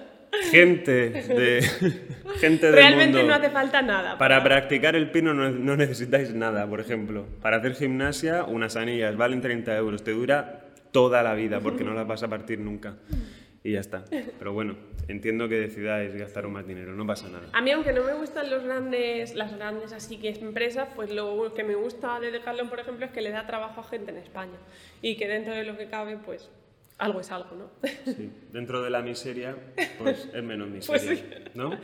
Gente de gente del Realmente mundo. no hace falta nada. Para practicar el pino no, no necesitáis nada, por ejemplo. Para hacer gimnasia, unas anillas valen 30 euros. Te dura toda la vida porque no las vas a partir nunca. Y ya está. Pero bueno, entiendo que decidáis gastaros más dinero, no pasa nada. A mí, aunque no me gustan los grandes, las grandes así que empresas, pues lo que me gusta de Decathlon, por ejemplo, es que le da trabajo a gente en España y que dentro de lo que cabe, pues algo es algo, ¿no? Sí, Dentro de la miseria, pues es menos Pues miseria, sí. ¿no?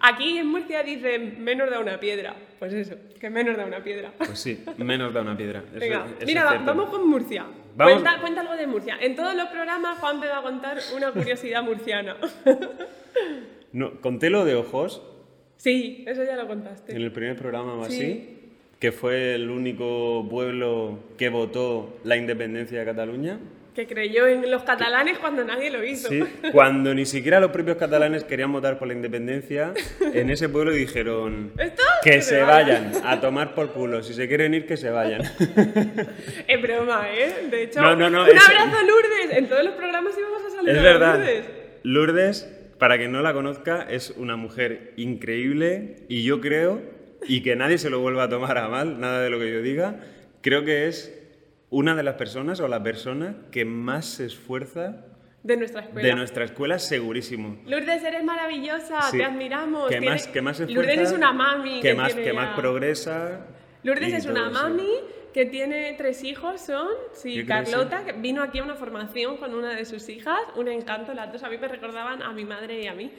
Aquí en Murcia dicen menos da una piedra. Pues eso, que menos da una piedra. Pues sí, menos da una piedra. Eso- Venga, eso es mira, va- vamos con Murcia. Vamos- Cuenta, cuenta algo de Murcia. En todos los programas Juan me va a contar una curiosidad murciana. No, conté lo de ojos sí, eso ya lo contaste. en el primer programa o Sí. así, que fue el único pueblo que votó la independencia de Cataluña. Que creyó en los catalanes cuando nadie lo hizo. Sí, cuando ni siquiera los propios catalanes querían votar por la independencia, en ese pueblo dijeron que se vayan a tomar por culo. Si se quieren ir, que se vayan. Es broma, ¿eh? De hecho, No, no, no, un es- abrazo Lourdes. En todos los programas íbamos a saludar Es a verdad. Lourdes. Lourdes, para quien no la conozca, es una mujer increíble y yo creo, y que nadie se lo vuelva a tomar a mal, nada de lo que yo diga, creo que es una de las personas o la persona que más se esfuerza de nuestra escuela. De nuestra escuela, segurísimo. Lourdes, eres maravillosa, te admiramos. Que más, que más esfuerza, Lourdes es una mami. Que, más, que más progresa. Lourdes es una mami que tiene tres hijos, son, sí, Carlota, que vino aquí a una formación con una de sus hijas, un encanto, las dos a mí me recordaban a mi madre y a mí,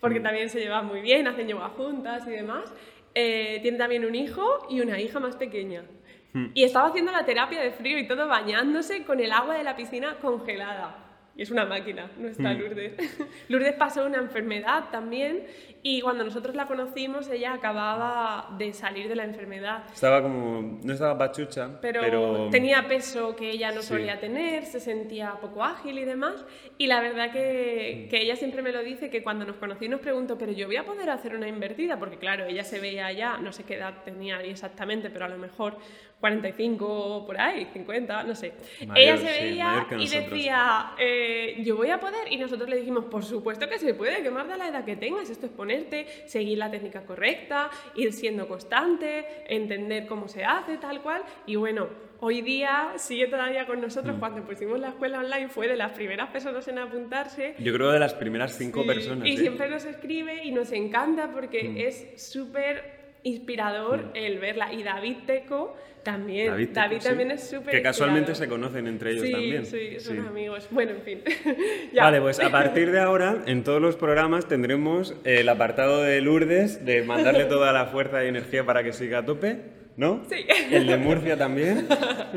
porque mm. también se llevan muy bien, hacen yoga juntas y demás. Eh, tiene también un hijo y una hija más pequeña. Mm. Y estaba haciendo la terapia de frío y todo bañándose con el agua de la piscina congelada. Y es una máquina, nuestra mm. Lourdes. Lourdes pasó una enfermedad también y cuando nosotros la conocimos ella acababa de salir de la enfermedad. Estaba como, no estaba pachucha, pero... tenía peso que ella no solía tener, se sentía poco ágil y demás. Y la verdad que, que, ella siempre me lo dice, que cuando nos conocí nos preguntó, pero yo voy a poder hacer una invertida, porque claro, ella se veía ya, no sé qué edad tenía exactamente, pero a lo mejor 45 por ahí, 50, no sé. ella se veía y decía, eh, yo voy a poder, y nosotros le dijimos, por supuesto que se puede, que más da la edad que tengas, esto es ponerte, seguir la técnica correcta, ir siendo constante, entender cómo se hace, tal cual, y bueno, hoy día sigue todavía con nosotros. Mm. Cuando pusimos la escuela online fue de las primeras personas en apuntarse. Yo creo de las primeras cinco personas. Y ¿eh? siempre nos escribe y nos encanta porque mm. es súper inspirador mm. el verla. Y David Teco también. David, también es súper. Que casualmente se conocen entre ellos también. Sí, son amigos. Bueno, en fin. Vale, pues a partir de ahora, en todos los programas tendremos el apartado de Lourdes, de mandarle toda la fuerza y energía para que siga a tope, ¿no? Sí. El de Murcia también.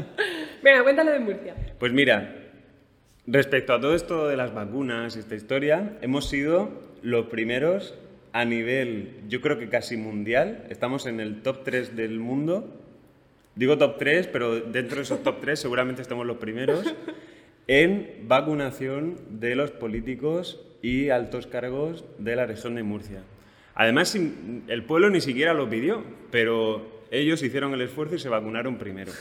Venga, cuéntale de Murcia. Pues mira, respecto a todo esto de las vacunas y esta historia, hemos sido los primeros a nivel, yo creo que casi mundial, estamos en el top 3 del mundo Digo top 3, pero dentro de esos top 3 seguramente estamos los primeros en vacunación de los políticos y altos cargos de la región de Murcia. Además, el pueblo ni siquiera lo pidió, pero ellos hicieron el esfuerzo y se vacunaron primero.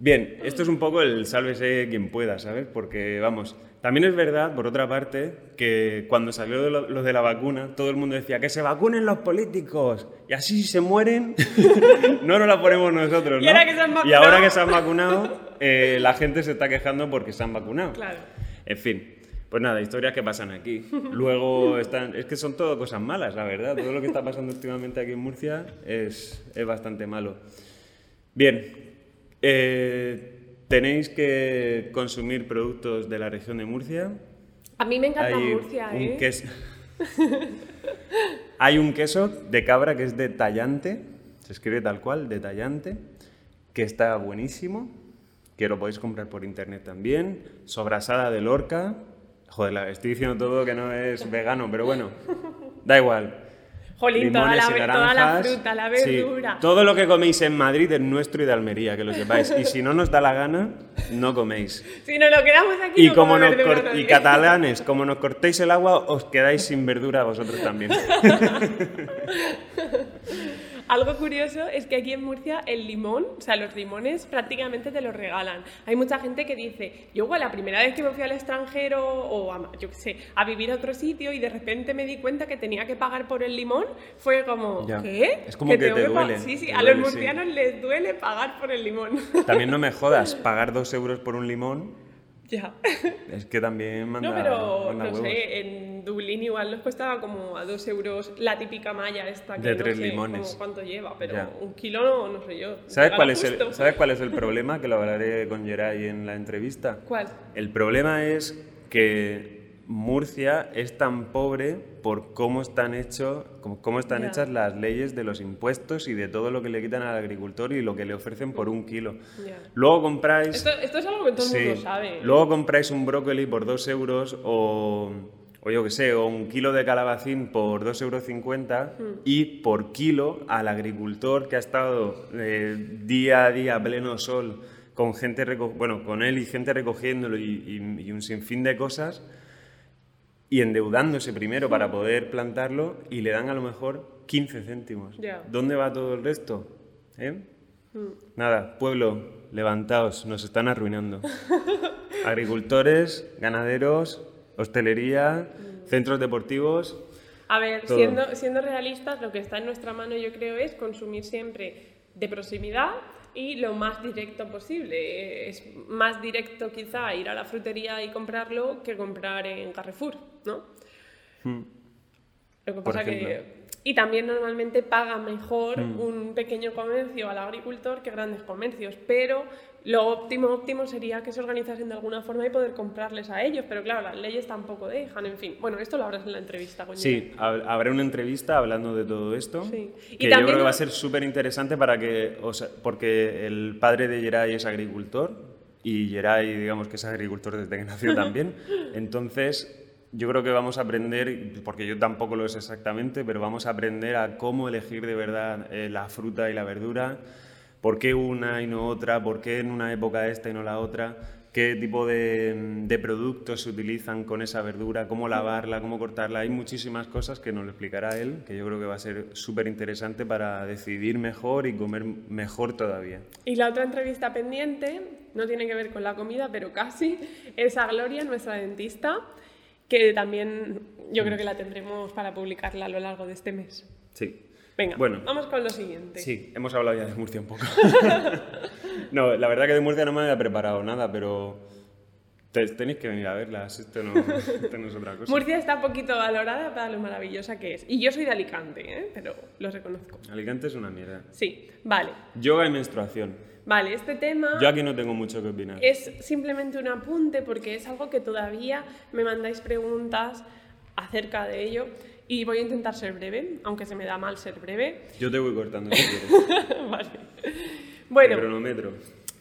Bien, esto es un poco el sálvese quien pueda, ¿sabes? Porque, vamos, también es verdad, por otra parte, que cuando salió lo, de la vacuna, todo el mundo decía que se vacunen los políticos y así si se mueren, no nos la ponemos nosotros, ¿no? Y ahora que se han vacunado, y ahora que se han vacunado eh, la gente se está quejando porque se han vacunado. Claro. En fin, pues nada, historias que pasan aquí. Luego están, es que son todo cosas malas, la verdad. Todo lo que está pasando últimamente aquí en Murcia es, es bastante malo. Bien, eh, ¿Tenéis que consumir productos de la región de Murcia? A mí me encanta Murcia, ¿eh? Queso... Hay un queso de cabra que es de tallante, se escribe tal cual, de tallante, que está buenísimo, que lo podéis comprar por internet también. Sobrasada de Lorca. Joder, estoy diciendo todo que no es vegano, pero bueno, da igual. Jolín, toda la, toda la, fruta, la verdura. todo lo que coméis en Madrid es nuestro y de Almería, que lo sepáis. Y si no nos da la gana, no coméis. Si nos lo quedamos aquí, y no como nos Y catalanes, como nos cortéis el agua, os quedáis sin verdura vosotros también. Algo curioso es que aquí en Murcia el limón, o sea, los limones prácticamente te los regalan. Hay mucha gente que dice, yo la primera vez que me fui al extranjero o a, yo qué sé, a vivir a otro sitio y de repente me di cuenta que tenía que pagar por el limón, fue como, ¿qué? Es como que, te duele. Sí, sí, a los murcianos les duele pagar por el limón. También no me jodas, pagar dos euros por un limón ya. Es que también manda. No, pero no sé, en Dublín igual nos costaba como a dos euros la típica malla esta que de no tres sé limones. cuánto lleva, pero un kilo no, sé yo. ¿Sabes cuál, es el, ¿Sabes cuál es el problema? Que lo hablaré con Geray en la entrevista. ¿Cuál? El problema es que Murcia es tan pobre por cómo están, hecho, cómo están hechas las leyes de los impuestos y de todo lo que le quitan al agricultor y lo que le ofrecen por un kilo. Luego compráis... Esto, es algo que todo el mundo sabe. Luego compráis un brócoli por dos euros o, o yo qué sé, o un kilo de calabacín por 2,50 euros hmm. y por kilo al agricultor que ha estado eh, día a día a pleno sol con gente bueno, con él y gente recogiéndolo y, y un sinfín de cosas y endeudándose primero para poder plantarlo y le dan a lo mejor 15 céntimos. ¿Dónde va todo el resto? ¿Eh? Mm. Nada, pueblo, levantaos, nos están arruinando. Agricultores, ganaderos, hostelería, Centros deportivos. A ver, Todo. siendo, siendo realistas, lo que está en nuestra mano yo creo es consumir siempre de proximidad y lo más directo posible. Es más directo quizá ir a la frutería y comprarlo que comprar en Carrefour, ¿no? Mm. Lo que pasa que... Y también normalmente paga mejor Mm. un pequeño comercio al agricultor que grandes comercios, pero lo óptimo, óptimo sería que se organizasen de alguna forma y poder comprarles a ellos, pero claro, las leyes tampoco dejan, en fin. Bueno, esto lo habrás en la entrevista con Sí, hab- habrá una entrevista hablando de todo esto. Sí. Y Que yo creo que va a ser súper interesante para que, o sea, porque el padre de Geray es agricultor y Geray, digamos que es agricultor desde que nació también. Entonces, yo creo que vamos a aprender, porque yo tampoco lo sé exactamente, pero vamos a aprender a cómo elegir de verdad eh, la fruta y la verdura, por qué una y no otra, por qué en una época esta y no la otra, qué tipo de, de productos se utilizan con esa verdura, cómo lavarla, cómo cortarla. Hay muchísimas cosas que nos lo explicará él, que yo creo que va a ser súper interesante para decidir mejor y comer mejor todavía. Y la otra entrevista pendiente, no tiene que ver con la comida, pero casi, es a Gloria, nuestra dentista, que también yo creo que la tendremos para publicarla a lo largo de este mes. Sí. Venga, Bueno. vamos con lo siguiente. Sí, hemos hablado ya de Murcia un poco. no, la verdad que de Murcia no me había preparado nada, pero te- tenéis que venir a verlas. Esto no, esto no es otra cosa. Murcia está poquito valorada para lo maravillosa que es. Y yo soy de Alicante, ¿eh? pero lo reconozco. Alicante es una mierda. Sí, vale. Yoga y menstruación. Vale, este tema... Yo aquí no tengo mucho que opinar. Es simplemente un apunte porque es algo que todavía me mandáis preguntas acerca de ello y voy a intentar ser breve, aunque se me da mal ser breve. Yo te voy cortando si quieres. vale. El Bueno,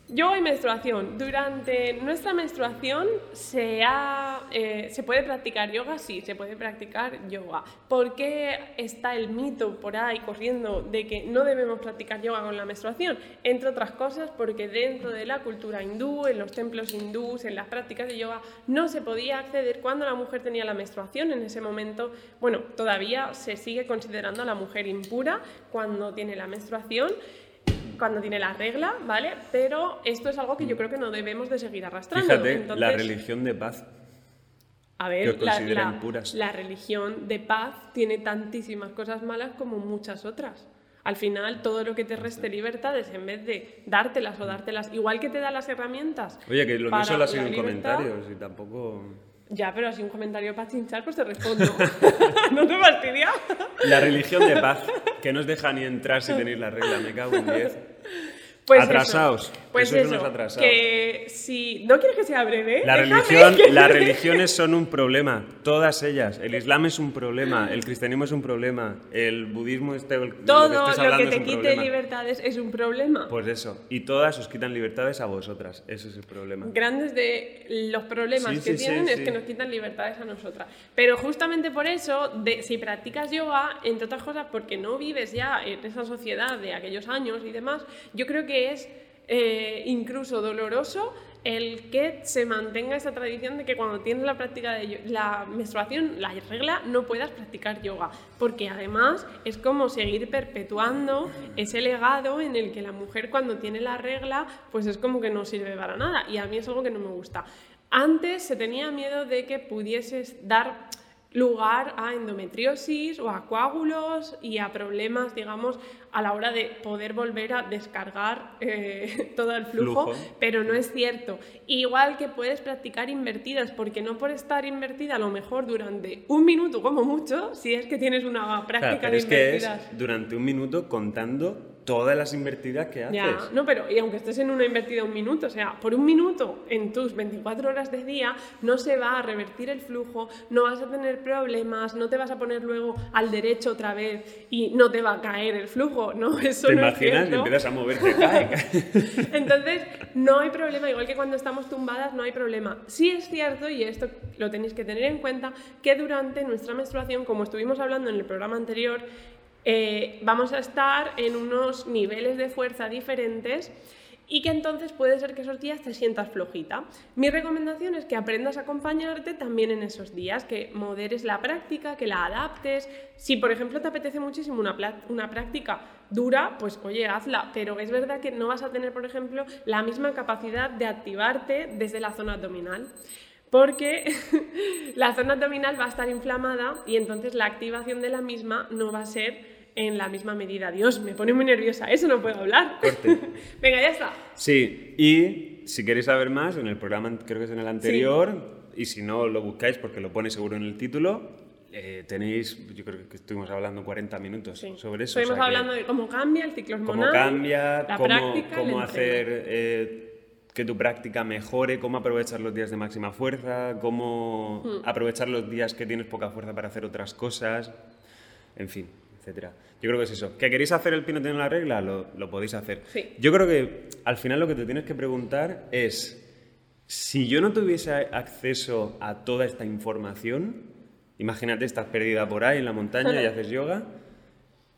yoga y menstruación. Durante nuestra menstruación se, ha, eh, se puede practicar yoga, sí, se puede practicar yoga. ¿Por qué está el mito por ahí corriendo de que no debemos practicar yoga con la menstruación? Entre otras cosas porque dentro de la cultura hindú, en los templos hindús, en las prácticas de yoga, no se podía acceder cuando la mujer tenía la menstruación. En ese momento, bueno, todavía se sigue considerando a la mujer impura cuando tiene la menstruación cuando tiene la regla, ¿vale? Pero esto es algo que yo creo que no debemos de seguir arrastrando. Fíjate, Entonces, la religión de paz. A que ver, la, religión de paz tiene tantísimas cosas malas como muchas otras. Al final, todo lo que te reste libertades, en vez de dártelas o dártelas, igual que te da las herramientas. Oye, que lo mío para solo ha sido en libertad, comentarios y tampoco... Ya, pero así un comentario para chinchar, pues te respondo. ¿No te fastidia? La religión de paz, que no os deja ni entrar si tenéis la regla, me cago en 10. Pues Atrasaos, Eso. Pues eso, unos atrasados. que si... ¿No quieres que sea breve? La religión, que- las religiones son un problema, todas ellas. El Islam es un problema, el cristianismo es un problema, el budismo este, el- de lo que Todo estés lo que es te quite problema. libertades es un problema. Pues eso, y todas os quitan libertades a vosotras, ese es el problema. Grandes de los problemas Sí, que sí, tienen sí, es que nos quitan libertades a nosotras. Pero justamente por eso, de, si practicas yoga, entre otras cosas, porque no vives ya en esa sociedad de aquellos años y demás, yo creo que es eh, incluso doloroso el que se mantenga esa tradición de que cuando tienes la práctica de la menstruación, la regla, no puedas practicar yoga, porque además es como seguir perpetuando ese legado en el que la mujer cuando tiene la regla, pues es como que no sirve para nada, y a mí es algo que no me gusta. Antes se tenía miedo de que pudieses dar lugar a endometriosis o a coágulos y a problemas, digamos, a la hora de poder volver a descargar eh, todo el flujo, Flujo. pero no es cierto. Igual que puedes practicar invertidas, porque no por estar invertida a lo mejor durante un minuto como mucho, si es que tienes una práctica Claro, pero de es que es invertidas. durante un minuto contando todas las invertidas que haces. Ya, no, pero y aunque estés en una invertida un minuto, o sea, por un minuto en tus 24 horas de día no se va a revertir el flujo, no vas a tener problemas, no te vas a poner luego al derecho otra vez y no te va a caer el flujo, ¿no? Eso ¿Te no es imaginas? Cierto. empiezas a moverte, cae, cae. Entonces, no hay problema, igual que cuando estamos tumbadas, no hay problema. Sí es cierto, y esto lo tenéis que tener en cuenta, que durante nuestra menstruación, como estuvimos hablando en el programa anterior, eh, vamos a estar en unos niveles de fuerza diferentes y que entonces puede ser que esos días te sientas flojita. Mi recomendación es que aprendas a acompañarte también en esos días, que moderes la práctica, que la adaptes. Si, por ejemplo, te apetece muchísimo una, una práctica dura, pues oye, hazla, pero es verdad que no vas a tener, por ejemplo, la misma capacidad de activarte desde la zona abdominal. porque la zona abdominal va a estar inflamada y entonces la activación de la misma no va a ser en la misma medida. Dios, me pone muy nerviosa, eso no puedo hablar. Venga, ya está. Sí, y si queréis saber más, en el programa, creo que es en el anterior, y si no lo buscáis porque lo pone seguro en el título, eh, tenéis, yo creo que estuvimos hablando 40 minutos sobre eso. Estuvimos hablando de cómo cambia el ciclo hormonal, cómo cambia, la cómo, práctica, cómo hacer eh, que tu práctica mejore, cómo aprovechar los días de máxima fuerza, cómo Hmm. aprovechar los días que tienes poca fuerza para hacer otras cosas, en fin, etcétera. Yo creo que es eso. ¿Que queréis hacer el pino en la regla? Lo, lo podéis hacer. Sí. Yo creo que al final lo que te tienes que preguntar es, si yo no tuviese acceso a toda esta información, imagínate, estás perdida por ahí en la montaña y haces yoga,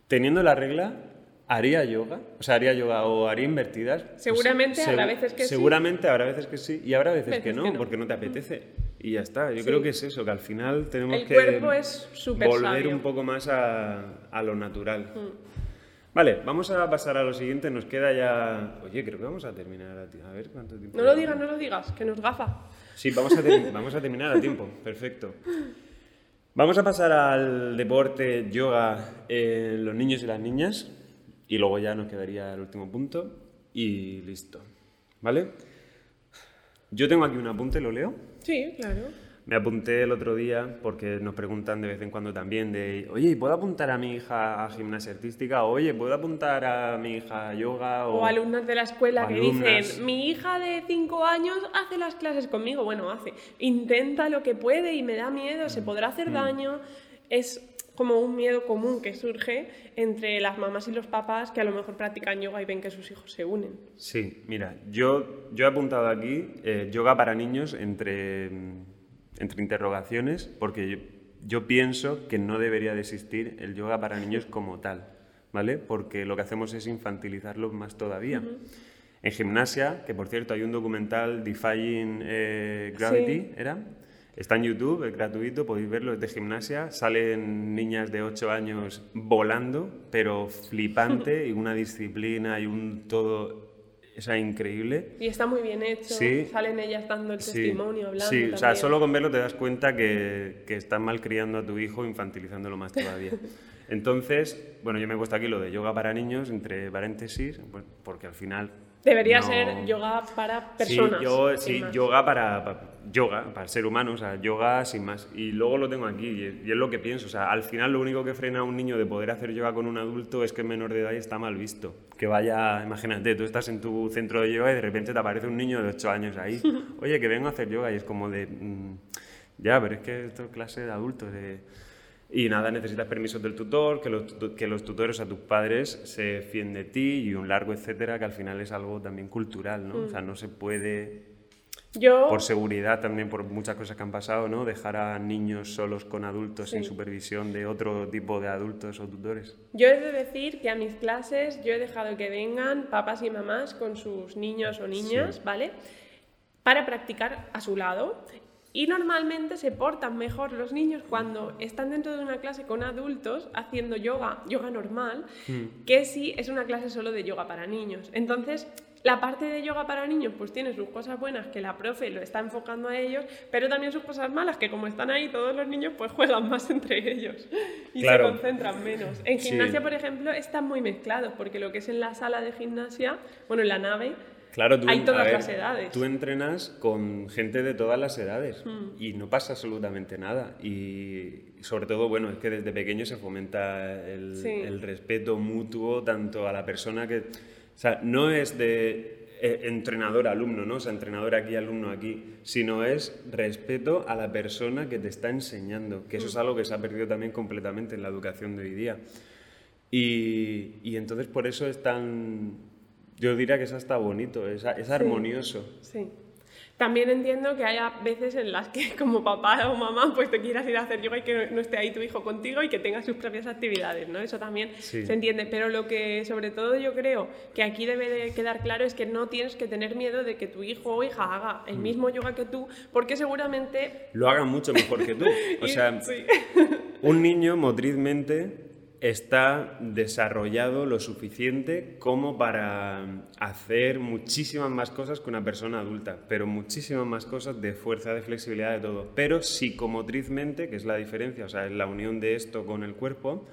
teniendo la regla, ¿haría yoga? O sea, ¿haría yoga o haría invertidas? Pues Seguramente habrá segu- veces que sí. Seguramente habrá veces que sí y habrá veces, Veces que, no, que no. porque no te apetece. Y ya está. Yo Sí. creo que es eso, que al final tenemos El que es volver sabio. Mm. un poco más a, a lo natural. Vale, vamos a pasar a lo siguiente. Nos queda ya... Oye, creo que vamos a terminar a, ti- a ver cuánto tiempo... No lo digas, no lo digas, que nos gafa. Sí, vamos a, vamos a terminar a tiempo. Perfecto. Vamos a pasar al deporte yoga en los niños y las niñas. Y luego ya nos quedaría el último punto. Y listo. ¿Vale? Yo tengo aquí un apunte, ¿lo leo? Sí, claro. Me apunté el otro día porque nos preguntan de vez en cuando también de, oye, ¿puedo apuntar a mi hija a gimnasia artística? O, oye, ¿puedo apuntar a mi hija a yoga? O alumnas de la escuela o que alumnas. dicen, mi hija de 5 años hace las clases conmigo. Bueno, hace. Intenta lo que puede y me da miedo, se podrá Mm. hacer daño. Es como un miedo común que surge entre las mamás y los papás que a lo mejor practican yoga y ven que sus hijos se unen. Sí, mira, yo, yo he apuntado aquí eh, yoga para niños entre, entre interrogaciones porque yo, yo pienso que no debería de existir el yoga para niños como tal, ¿vale? Porque lo que hacemos es infantilizarlo más todavía. En gimnasia, que por cierto hay un documental Defying eh, Gravity, Sí. ¿era? Está en YouTube, es gratuito, podéis verlo, es de gimnasia. Salen niñas de 8 años volando, pero flipante, y una disciplina y un todo, o sea, increíble. Y está muy bien hecho. Sí. Salen ellas dando el Sí, testimonio, hablando. Sí, o sea, también. solo con verlo te das cuenta que, que estás mal criando a tu hijo, infantilizándolo más todavía. Entonces, bueno, yo me he puesto aquí lo de yoga para niños, entre paréntesis, pues, porque al final... Debería no- ser yoga para personas. Sí, yo, yoga para, para- yoga para ser humano, o sea, yoga sin más. Y luego lo tengo aquí y es, y es lo que pienso. O sea, al final lo único que frena a un niño de poder hacer yoga con un adulto es que es menor de edad y está mal visto. Que vaya, imagínate, tú estás en tu centro de yoga y de repente te aparece un niño de 8 años ahí. Oye, que vengo a hacer yoga y es como de... mm, ya, pero es que esto es clase de adultos. de- y nada, necesitas permisos del tutor, que los, que los tutores a tus padres se fíen de ti y un largo etcétera, que al final es algo también cultural, ¿no? O sea, no se puede, Yo, por seguridad también, por muchas cosas que han pasado, ¿no? Dejar a niños solos con adultos sin Sí. supervisión de otro tipo de adultos o tutores. yo he de decir que a mis clases yo he dejado que vengan papás y mamás con sus niños o niñas, ¿vale? Para practicar a su lado. Y normalmente se portan mejor los niños cuando están dentro de una clase con adultos haciendo yoga, yoga normal, que si es una clase solo de yoga para niños. Entonces, la parte de yoga para niños pues tiene sus cosas buenas que la profe lo está enfocando a ellos, pero también sus cosas malas que como están ahí todos los niños pues juegan más entre ellos y Claro. se concentran menos. En Sí. gimnasia, por ejemplo, están muy mezclados porque lo que es en la sala de gimnasia, bueno, en la nave, Claro, tú, Hay todas ver, las edades. Tú entrenas con gente de todas las edades Hmm. y no pasa absolutamente nada. Y sobre todo, bueno, es que desde pequeño se fomenta el, Sí. el respeto mutuo tanto a la persona que... O sea, no es de eh, entrenador-alumno, ¿no? O sea, entrenador aquí, alumno aquí, sino es respeto a la persona que te está enseñando, que eso es algo que se ha perdido también completamente en la educación de hoy día. Y, y entonces por eso es tan, yo diría que es hasta bonito, es, es armonioso. Sí. También entiendo que haya veces en las que como papá o mamá pues te quieras ir a hacer yoga y que no, esté ahí tu hijo contigo y que tenga sus propias actividades, ¿no? Eso también Sí. se entiende. Pero lo que sobre todo yo creo que aquí debe de quedar claro es que no tienes que tener miedo de que tu hijo o hija haga Mm. el mismo yoga que tú, porque seguramente... Lo hagan mucho mejor que tú. O sea, sí. un niño motrizmente está desarrollado lo suficiente como para hacer muchísimas más cosas que una persona adulta, pero muchísimas más cosas de fuerza, de flexibilidad, de todo. Pero psicomotrizmente, que es la diferencia, o sea, es la unión de esto con el cuerpo,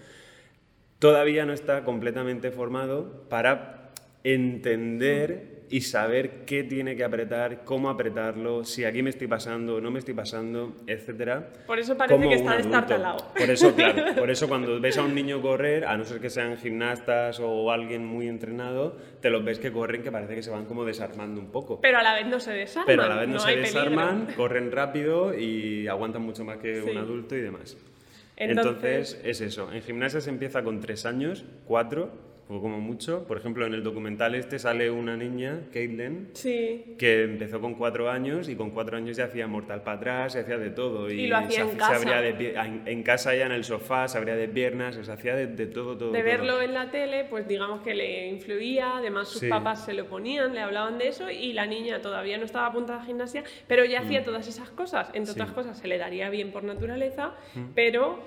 todavía no está completamente formado para entender y saber qué tiene que apretar, cómo apretarlo, si aquí me estoy pasando, no me estoy pasando, etcétera. Por eso parece que está destartalado. Por eso, claro, por eso cuando ves a un niño correr, a no ser que sean gimnastas o alguien muy entrenado, te los ves que corren que parece que se van como desarmando un poco. Pero a la vez no se desarman. Pero a la vez no, se desarman, corren rápido y aguantan mucho más que un adulto y demás. Entonces... Entonces es eso. En gimnasia se empieza con tres años, cuatro o como mucho. Por ejemplo, en el documental este sale una niña, Caitlin, que empezó con cuatro años y con cuatro años ya hacía mortal para atrás, se hacía de todo. Y, lo hacía en casa. en, casa ya en el sofá, se abría de piernas, se hacía de, todo, todo. De verlo en la tele, pues digamos que le influía, además sus papás se lo ponían, le hablaban de eso y la niña todavía no estaba apuntada a gimnasia, pero ya hacía mm. todas esas cosas. Entre otras cosas, se le daría bien por naturaleza, mm. pero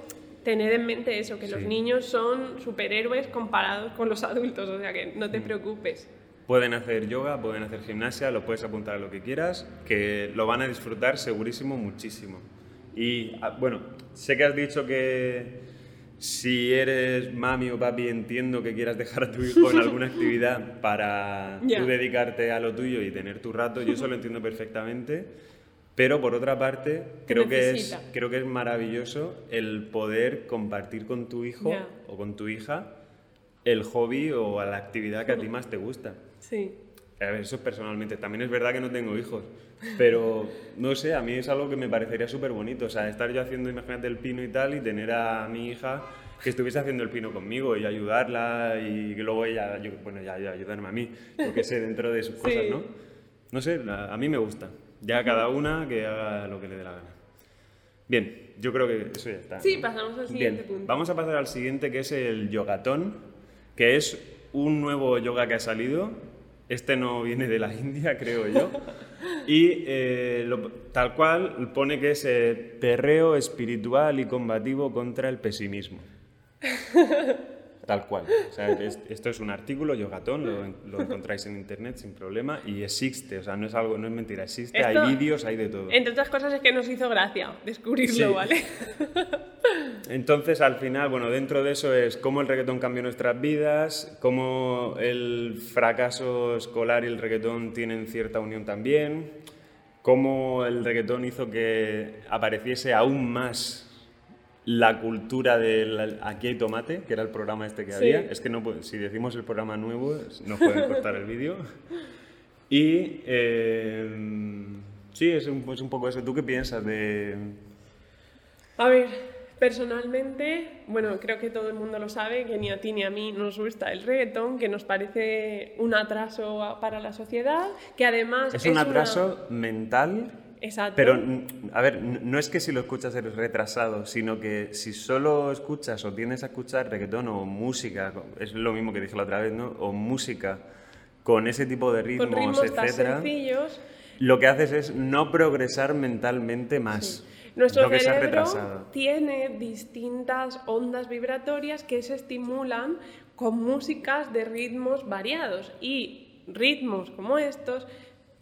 tener en mente eso, que los niños son superhéroes comparados con los adultos, o sea que no te mm. preocupes. Pueden hacer yoga, pueden hacer gimnasia, lo puedes apuntar a lo que quieras, que lo van a disfrutar segurísimo muchísimo. Y ah, bueno, sé que has dicho que si eres mami o papi entiendo que quieras dejar a tu hijo en alguna actividad para tú dedicarte a lo tuyo y tener tu rato, yo eso lo entiendo perfectamente pero por otra parte, creo que, es, creo que es maravilloso el poder compartir con tu hijo o con tu hija el hobby o la actividad que a ti más te gusta. Sí. A ver, eso personalmente. También es verdad que no tengo hijos, pero no sé, a mí es algo que me parecería súper bonito. O sea, estar yo haciendo, imagínate, el pino y tal, y tener a mi hija que estuviese haciendo el pino conmigo y ayudarla y que luego ella, bueno, ya, ayudarme a mí, porque sé dentro de sus cosas, ¿no? No sé, a mí me gusta. Ya cada una que haga lo que le dé la gana. Bien, yo creo que eso ya está. Sí, pasamos al siguiente punto. Vamos a pasar al siguiente que es el yogatón, que es un nuevo yoga que ha salido. Este no viene de la India, creo yo. Y eh, tal cual pone que es eh, perreo espiritual y combativo contra el pesimismo. Tal cual. O sea, esto es un artículo, Yogatón, lo, lo, encontráis en internet sin problema y existe, o sea, no es algo, no es mentira, existe, hay vídeos, hay de todo. Entre otras cosas es que nos hizo gracia descubrirlo, ¿vale? Entonces, al final, bueno, dentro de eso es cómo el reggaetón cambió nuestras vidas, cómo el fracaso escolar y el reggaetón tienen cierta unión también, cómo el reggaetón hizo que apareciese aún más la cultura del Aquí hay tomate, que era el programa este que había. Es que no, si decimos el programa nuevo, nos pueden cortar el vídeo. Y eh, sí, es un, un poco eso. ¿Tú qué piensas de...? A ver, personalmente, bueno, creo que todo el mundo lo sabe, que ni a ti ni a mí nos gusta el reggaetón, que nos parece un atraso para la sociedad, que además... Es, un atraso mental Exacto. Pero, a ver, no es que si lo escuchas eres retrasado, sino que si solo escuchas o tienes a escuchar reggaetón o música, es lo mismo que dije la otra vez, ¿no? O música con ese tipo de ritmos, con ritmos etcétera, lo que haces es no progresar mentalmente más. Nuestro cerebro tiene distintas ondas vibratorias que se estimulan con músicas de ritmos variados y ritmos como estos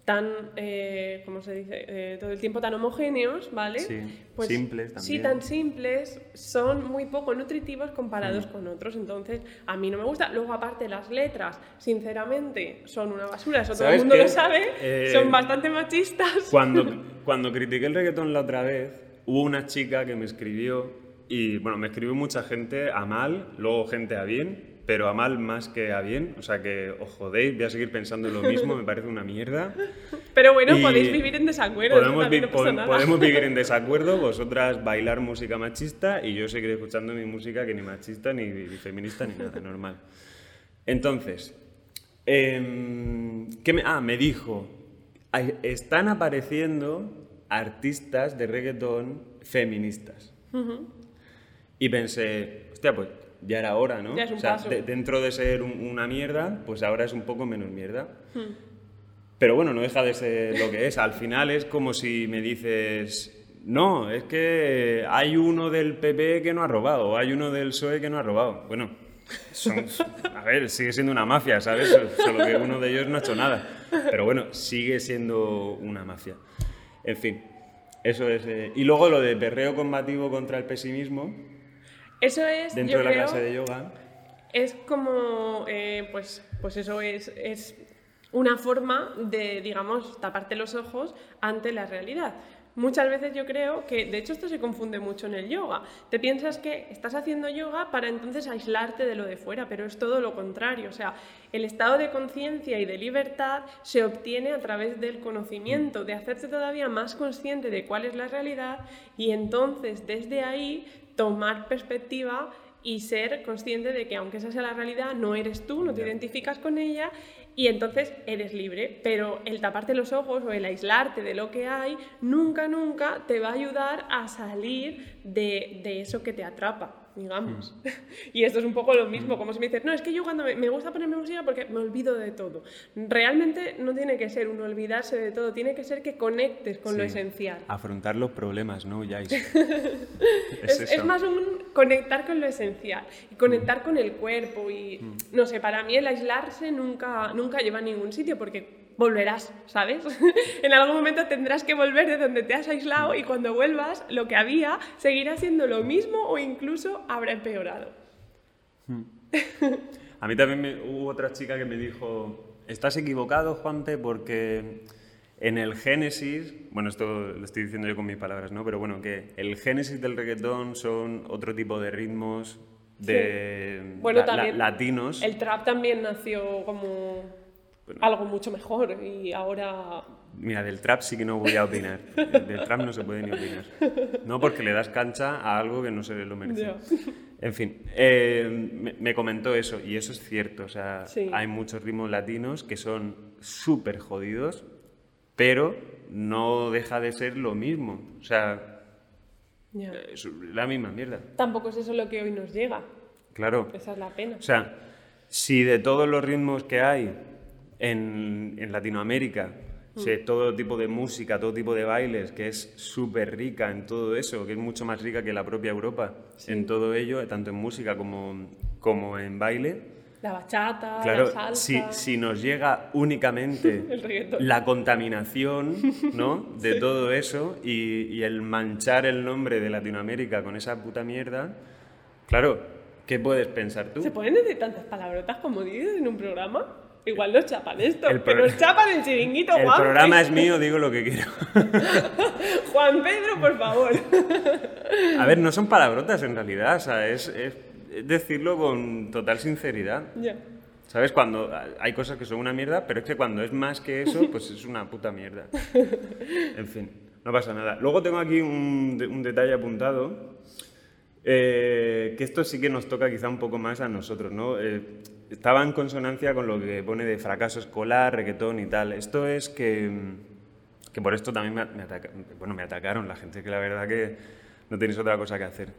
tan, eh, ¿cómo se dice? Eh, todo el tiempo tan homogéneos, ¿vale? Sí, pues, simples también. Sí, tan simples, son muy poco nutritivos comparados mm. con otros, entonces a mí no me gusta. Luego aparte las letras, sinceramente, son una basura, eso todo el mundo lo sabe, eh, son bastante machistas. Cuando, cuando critiqué el reggaetón la otra vez, hubo una chica que me escribió, y bueno, me escribió mucha gente a mal, luego gente a bien, pero a mal más que a bien. O sea que os jodéis, voy a seguir pensando en lo mismo, me parece una mierda. Pero bueno, podéis vivir en desacuerdo. Podemos, vivir en desacuerdo, vosotras bailar música machista y yo seguiré escuchando mi música que ni machista, ni, feminista, ni nada, normal. Entonces, em, ¿qué me, ah, me dijo, están apareciendo artistas de reggaetón feministas. Y pensé, hostia, pues ya era hora, ¿no? o sea, dentro de ser una mierda, pues ahora es un poco menos mierda. Hmm. Pero bueno, no deja de ser lo que es. Al final es como si me dices, No, es que hay uno del PP que no ha robado, hay uno del PSOE que no ha robado. Bueno, son- a ver, sigue siendo una mafia, ¿sabes? Solo que uno de ellos no ha hecho nada. Pero bueno, sigue siendo una mafia. En fin, eso es. eh, Y luego lo de perreo combativo contra el pesimismo, Eso es, dentro yo de la creo, clase de yoga. es como, eh, pues, pues eso es, es una forma de, digamos, taparte los ojos ante la realidad. Muchas veces yo creo que, de hecho esto se confunde mucho en el yoga. Te piensas que estás haciendo yoga para entonces aislarte de lo de fuera, pero es todo lo contrario. O sea, el estado de conciencia y de libertad se obtiene a través del conocimiento, de hacerte todavía más consciente de cuál es la realidad y entonces desde ahí tomar perspectiva y ser consciente de que aunque esa sea la realidad, no eres tú, no te identificas con ella y entonces eres libre. Pero el taparte los ojos o el aislarte de lo que hay, nunca, nunca te va a ayudar a salir de, de eso que te atrapa. Digamos. Y esto es un poco lo mismo, como si me dices, no, es que yo cuando me, me gusta ponerme música porque me olvido de todo. Realmente no tiene que ser un olvidarse de todo, tiene que ser que conectes con lo esencial. Afrontar los problemas, ¿no? Ya es, Es, es más un conectar con lo esencial y conectar con el cuerpo y no sé, para mí el aislarse nunca, nunca lleva a ningún sitio porque volverás, ¿sabes? en algún momento tendrás que volver de donde te has aislado y cuando vuelvas lo que había seguirá siendo lo mismo o incluso habrá empeorado. A mí también me- hubo otra chica que me dijo, estás equivocado, Juante, porque en el génesis, bueno, esto lo estoy diciendo yo con mis palabras, ¿no? Pero bueno, que el génesis del reggaetón son otro tipo de ritmos de Bueno, la- la- también latinos. El trap también nació como algo mucho mejor y ahora... Mira, del trap sí que no voy a opinar. Del trap no se puede ni opinar. No porque le das cancha a algo que no se lo merece. En fin, eh, me, me comentó eso y eso es cierto. O sea, Sí. hay muchos ritmos latinos que son súper jodidos, pero no deja de ser lo mismo. O sea, ya. es la misma mierda. Tampoco es eso lo que hoy nos llega, Claro. esa es la pena. O sea, si de todos los ritmos que hay en, en Latinoamérica, o sea, todo tipo de música, todo tipo de bailes, que es súper rica en todo eso, que es mucho más rica que la propia Europa en todo ello, tanto en música como, como en baile. La bachata, la Claro, salsa... si, si nos llega únicamente la contaminación ¿no? de todo eso y, y el manchar el nombre de Latinoamérica con esa puta mierda, claro, ¿qué puedes pensar tú? ¿Se pueden decir tantas palabrotas como dices en un programa? Igual nos chapan esto, El que nos chapan el chiringuito, El Juan. programa es mío, digo lo que quiero. Juan Pedro, por favor. A ver, no son palabrotas en realidad, o sea, es, decirlo con total sinceridad. ya. ¿Sabes? Cuando hay cosas que son una mierda, pero es que cuando es más que eso, pues es una puta mierda. En fin, no pasa nada. Luego tengo aquí un, un detalle apuntado, eh, que esto sí que nos toca quizá un poco más a nosotros, ¿no? Eh, estaba en consonancia con lo que pone de fracaso escolar, reggaetón y tal. Esto es que, que por esto también me, bueno, me atacaron la gente, que la verdad que no tenéis otra cosa que hacer.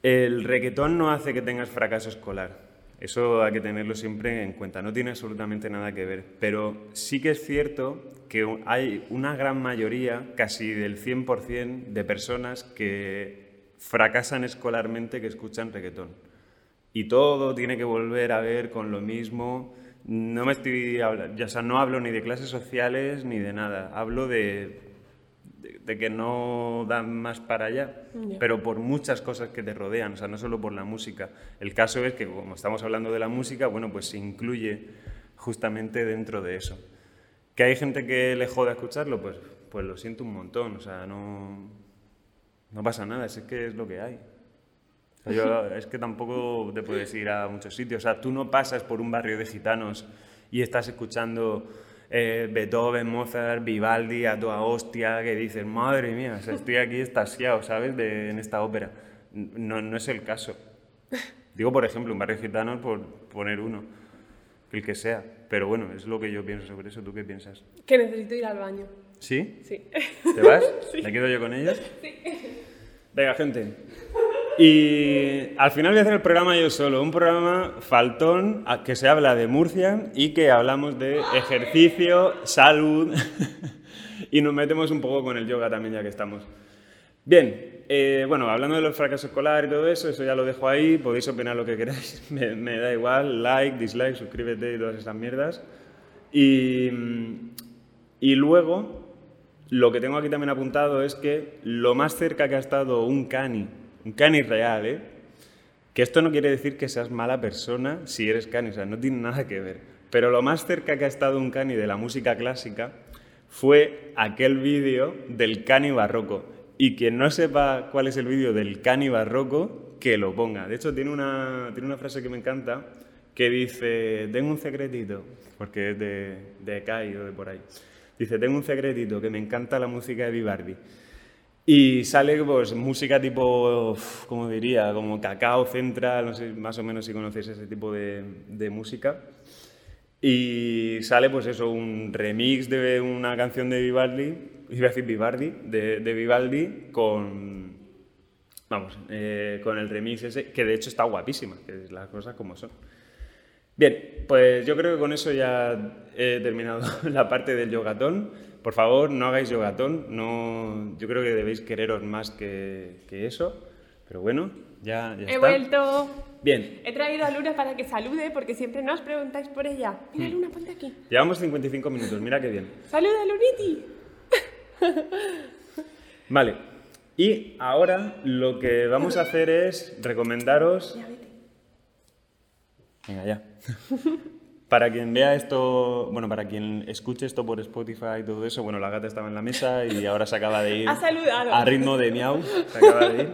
El reggaetón no hace que tengas fracaso escolar. Eso hay que tenerlo siempre en cuenta. No tiene absolutamente nada que ver. Pero sí que es cierto que hay una gran mayoría, casi del 100% de personas que fracasan escolarmente que escuchan reggaetón. Y todo tiene que volver a ver con lo mismo. No me estoy hablando, o sea, no hablo ni de clases sociales ni de nada. Hablo de, de, de que no dan más para allá, pero por muchas cosas que te rodean, o sea, no solo por la música. El caso es que como estamos hablando de la música, bueno, pues se incluye justamente dentro de eso. ¿Que hay gente que le joda escucharlo? Pues, pues lo siento un montón, o sea, no, no pasa nada, es que es lo que hay. O sea, yo- es que tampoco te puedes ir a muchos sitios. O sea, tú no pasas por un barrio de gitanos y estás escuchando eh, Beethoven, Mozart, Vivaldi a toda hostia, que dices, madre mía, o sea, estoy aquí estasiado, ¿sabes?, de- en esta ópera. No, no es el caso. Digo, por ejemplo, un barrio gitano por poner uno, el que sea. Pero bueno, es lo que yo pienso sobre eso. ¿Tú qué piensas? Que necesito ir al baño. ¿Sí? Sí. ¿Te vas? ¿Me quedo yo con ellos? Venga, gente. Y al final voy a hacer el programa yo solo, un programa faltón que se habla de Murcia y que hablamos de ejercicio, salud y nos metemos un poco con el yoga también ya que estamos. Bien, eh, bueno, hablando de los fracasos escolares y todo eso, eso ya lo dejo ahí, podéis opinar lo que queráis, me, me da igual, like, dislike, suscríbete y todas esas mierdas. Y, y luego, lo que tengo aquí también apuntado es que lo más cerca que ha estado un cani, un cani real, ¿eh? que esto no quiere decir que seas mala persona si eres cani, o sea, no tiene nada que ver, pero lo más cerca que ha estado un cani de la música clásica fue aquel vídeo del cani barroco. Y quien no sepa cuál es el vídeo del cani barroco, que lo ponga. De hecho, tiene una, tiene una frase que me encanta que dice, tengo un secretito, porque es de, de Kai o de por ahí. Dice, tengo un secretito, que me encanta la música de Vivaldi. Y sale pues música tipo, como diría, como cacao central, no sé más o menos si conocéis ese tipo de, música. Y sale pues eso, un remix de una canción de Vivaldi, iba a decir Vivaldi, de, de Vivaldi con, vamos, eh, con el remix ese, que de hecho está guapísima, que es las cosas como son. Bien, pues yo creo que con eso ya he terminado la parte del yogatón. Por favor, no hagáis yogatón, no, yo creo que debéis quereros más que, que eso, pero bueno, ya, ya He está. vuelto. Bien, He traído a Luna para que salude porque siempre nos preguntáis por ella. Mira, Mm. Luna, ponte aquí. llevamos 55 minutos, mira qué bien. Saluda, Luniti. Vale, y ahora lo que vamos a hacer es recomendaros... Venga, ya. Para quien vea esto, bueno, para quien escuche esto por Spotify y todo eso, bueno, la gata estaba en la mesa y ahora se acaba de ir. Ha saludado. A ritmo de miau, se acaba de ir.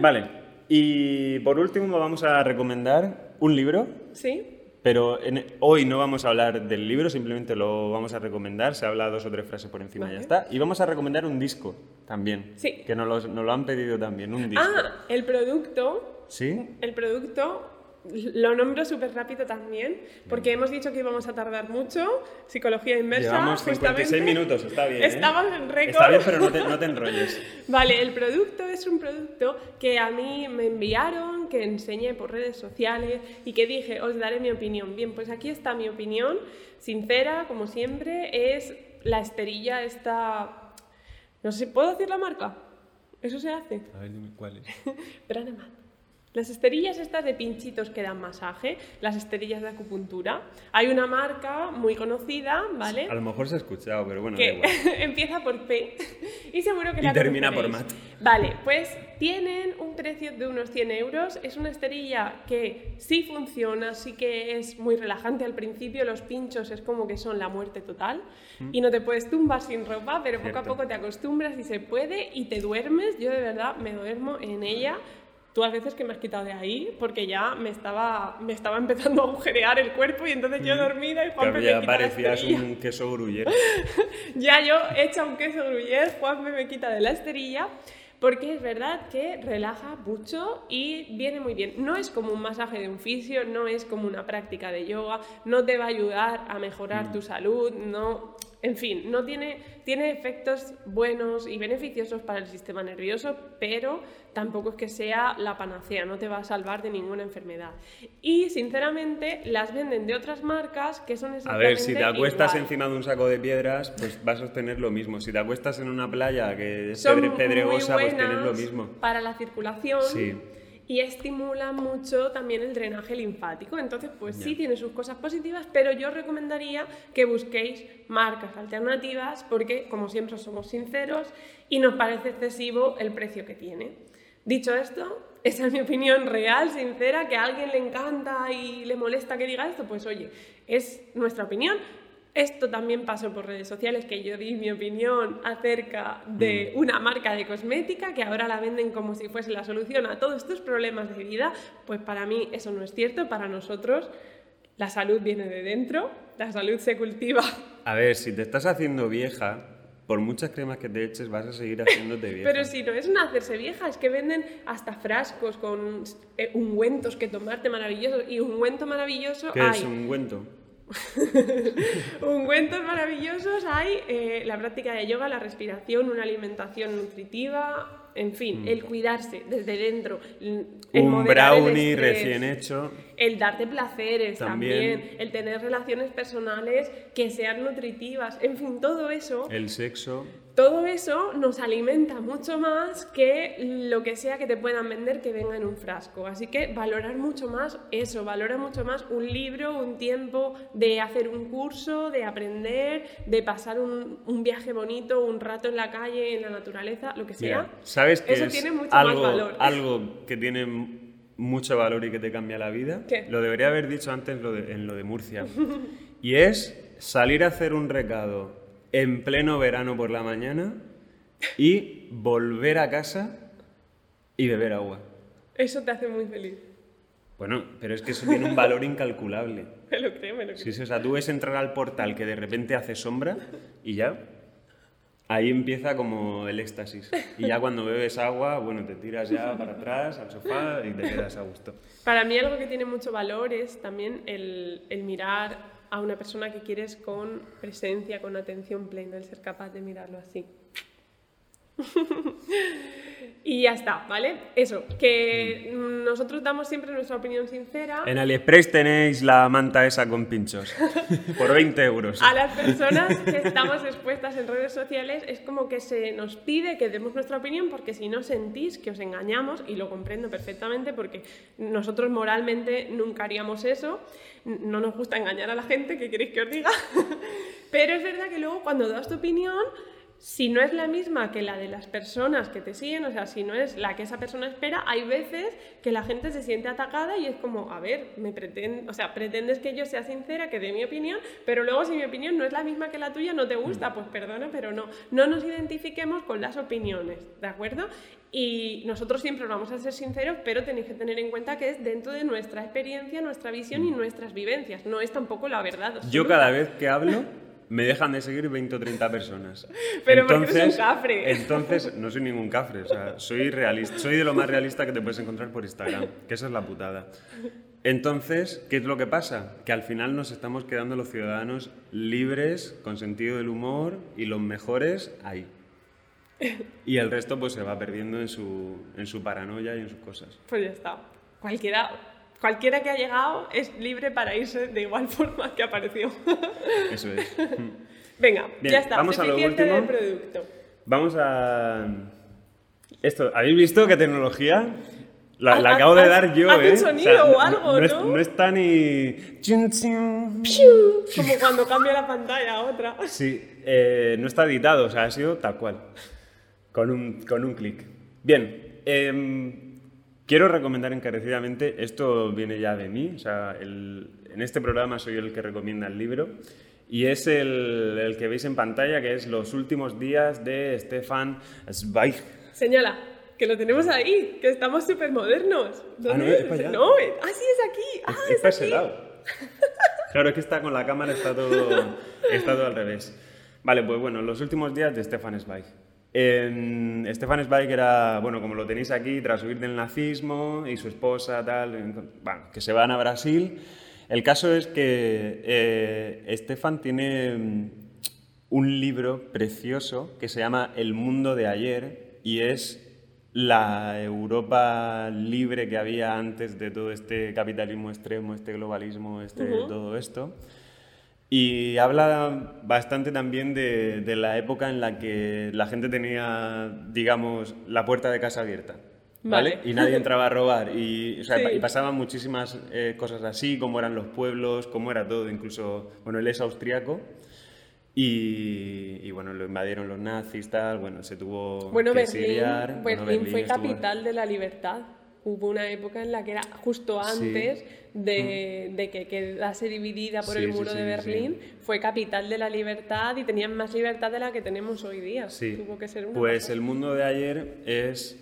Vale, y por último vamos a recomendar un libro, ¿Sí? pero en- hoy no vamos a hablar del libro, simplemente lo vamos a recomendar, se habla dos o tres frases por encima y ya Vale. está. Y vamos a recomendar un disco también, Sí. que nos lo, nos lo han pedido también, un disco. Ah, el producto. ¿Sí? El producto lo nombro súper rápido también, porque hemos dicho que íbamos a tardar mucho. Psicología inversa. Llevamos 56 justamente. minutos, está bien. ¿eh? Estamos en récord. Está bien, pero no te, no te enrolles. Vale, el producto es un producto que a mí me enviaron, que enseñé por redes sociales y que dije, os daré mi opinión. Bien, pues aquí está mi opinión, sincera, como siempre, es la esterilla esta... No sé, ¿puedo decir la marca? ¿Eso se hace? A ver, dime cuál es. Las esterillas estas de pinchitos que dan masaje, las esterillas de acupuntura. Hay una marca muy conocida, ¿vale? A lo mejor se ha escuchado, pero bueno, da igual. empieza por P y seguro que Y la termina por mat. Vale, pues tienen un precio de unos 100 euros. Es una esterilla que sí funciona, sí que es muy relajante al principio. Los pinchos es como que son la muerte total y no te puedes tumbar sin ropa, pero poco a poco te acostumbras y se puede y te duermes. Yo de verdad me duermo en ella. Tú a veces que me has quitado de ahí porque ya me estaba, me estaba empezando a agujerear el cuerpo y entonces yo dormida y Juanpe me ya quita parecías un queso gruyere. Ya yo hecha un queso gruyere, Juanme me quita de la esterilla, porque es verdad que relaja mucho y viene muy bien. No es como un masaje de un fisio, no es como una práctica de yoga, no te va a ayudar a mejorar tu salud, no... En fin, no tiene, tiene efectos buenos y beneficiosos para el sistema nervioso, pero tampoco es que sea la panacea, no te va a salvar de ninguna enfermedad. Y sinceramente las venden de otras marcas que son A exactamente ver, si te acuestas igual. encima de un saco de piedras, pues vas a obtener lo mismo. Si te acuestas en una playa que es son pedre- pedregosa, pues tienes lo mismo. para la circulación Sí. Y estimula mucho también el drenaje linfático. Entonces, pues sí tiene sus cosas positivas, pero yo recomendaría que busquéis marcas alternativas porque, como siempre, somos sinceros y nos parece excesivo el precio que tiene. Dicho esto, esa es mi opinión real, sincera, que a alguien le encanta y le molesta que diga esto, pues oye, es nuestra opinión. Esto también pasó por redes sociales, que yo di mi opinión acerca de Mm. una marca de cosmética que ahora la venden como si fuese la solución a todos estos problemas de vida. Pues para mí eso no es cierto, para nosotros la salud viene de dentro, la salud se cultiva. A ver, si te estás haciendo vieja, por muchas cremas que te eches, vas a seguir haciéndote vieja. Pero si no es una hacerse vieja, es que venden hasta frascos con eh, ungüentos que tomarte maravillosos. Y ungüento maravilloso ¿Qué hay. es un ungüento? Ungüentos maravillosos hay, eh, la práctica de yoga, la respiración, una alimentación nutritiva, en fin, Mm. el cuidarse desde dentro. Un brownie estrés, recién hecho. El darte placeres También. también. el tener relaciones personales que sean nutritivas, en fin, todo eso. El sexo. Todo eso nos alimenta mucho más que lo que sea que te puedan vender que venga en un frasco. Así que valorar mucho más eso, valora mucho más un libro, un tiempo de hacer un curso, de aprender, de pasar un, un viaje bonito, un rato en la calle, en la naturaleza, lo que sea. Mira, ¿sabes que Eso es tiene mucho algo, más valor. algo que tiene mucho valor y que te cambia la vida? ¿Qué? Lo debería haber dicho antes lo de- en lo de Murcia. y es salir a hacer un recado en pleno verano por la mañana y volver a casa y beber agua. Eso te hace muy feliz. Bueno, pero es que eso tiene un valor incalculable. Me lo creo, me lo creo. Sí, sí, o sea, tú ves entrar al portal que de repente hace sombra y ya. Ahí empieza como el éxtasis. Y ya cuando bebes agua, bueno, te tiras ya para atrás al sofá y te quedas a gusto. Para mí algo que tiene mucho valor es también el, el mirar a una persona que quieres con presencia, con atención plena, el ser capaz de mirarlo así. y ya está, ¿vale? Eso, que nosotros damos siempre nuestra opinión sincera. En AliExpress tenéis la manta esa con pinchos. Por 20 euros. A las personas que estamos expuestas en redes sociales es como que se nos pide que demos nuestra opinión porque si no sentís que os engañamos, y lo comprendo perfectamente porque nosotros moralmente nunca haríamos eso, no nos gusta engañar a la gente, ¿qué queréis que os diga? Pero es verdad que luego cuando das tu opinión, si no es la misma que la de las personas que te siguen, o sea, si no es la que esa persona espera, hay veces que la gente se siente atacada y es como, a ver, me pretend, o sea, pretendes que yo sea sincera, que dé mi opinión, pero luego si mi opinión no es la misma que la tuya, no te gusta, pues perdona, pero no, no nos identifiquemos con las opiniones, ¿de acuerdo? Y nosotros siempre vamos a ser sinceros, pero tenéis que tener en cuenta que es dentro de nuestra experiencia, nuestra visión y nuestras vivencias, no es tampoco la verdad. Yo cada vez que hablo me dejan de seguir 20 o 30 personas. Pero porque eres un cafre. Entonces, no soy ningún cafre, o sea, soy realista, soy de lo más realista que te puedes encontrar por Instagram, que esa es la putada. Entonces, ¿qué es lo que pasa? Que al final nos estamos quedando los ciudadanos libres, con sentido del humor y los mejores ahí. Y el resto pues se va perdiendo en su, en su paranoia y en sus cosas. Pues ya está. Cualquiera, cualquiera que ha llegado es libre para irse de igual forma que apareció. Eso es. Venga, Bien, ya está. vamos a lo suficiente último. del producto. Vamos a... Esto, ¿habéis visto qué tecnología? La, la acabo de dar yo, haz un ¿eh? sonido o algo, es, ¿no? no está ni... Como cuando cambia la pantalla a otra. Sí, eh, no está editado, o sea, ha sido tal cual. Con un, con un clic. Bien, em, quiero recomendar encarecidamente, esto viene ya de mí, o sea, el- en este programa soy el que recomienda el libro, y es el, el que veis en pantalla, que es Los últimos días de Stefan Zweig. Señala, que lo tenemos ahí, que estamos súper modernos. Ah, no, es para allá. No, es- ah, sí, es aquí. Ah, es es, para ese lado. Claro, es que está con la cámara, está todo, está todo al revés. Vale, pues bueno, los últimos días de Stefan Zweig. En- Stefan Zweig era, bueno, como lo tenéis aquí, tras huir del nazismo y su esposa, tal, bueno, que se van a Brasil. El caso es que eh, Stefan tiene mm, un libro precioso que se llama El mundo de ayer y es la Europa libre que había antes de todo este capitalismo extremo, este globalismo, este, todo esto. Y habla bastante también de, de la época en la que la gente tenía, digamos, la puerta de casa abierta. ¿Vale? Vale. Y nadie entraba a robar. Y, o sea, Sí. y pasaban muchísimas eh, cosas así, cómo eran los pueblos, cómo era todo. Incluso, bueno, él es austriaco. Y, y, bueno, lo invadieron los nazis, tal. Bueno, se tuvo Bueno, que Berlín, exiliar. Berlín Bueno, fue estuvo- capital de la libertad. Hubo una época en la que era justo Sí. Mm. antes de, de que quedase dividida por Sí, el muro sí, de Berlín, fue capital de la libertad y tenían más libertad de la que tenemos hoy día. Sí. Tuvo que ser una Pues pasada. el mundo de ayer es.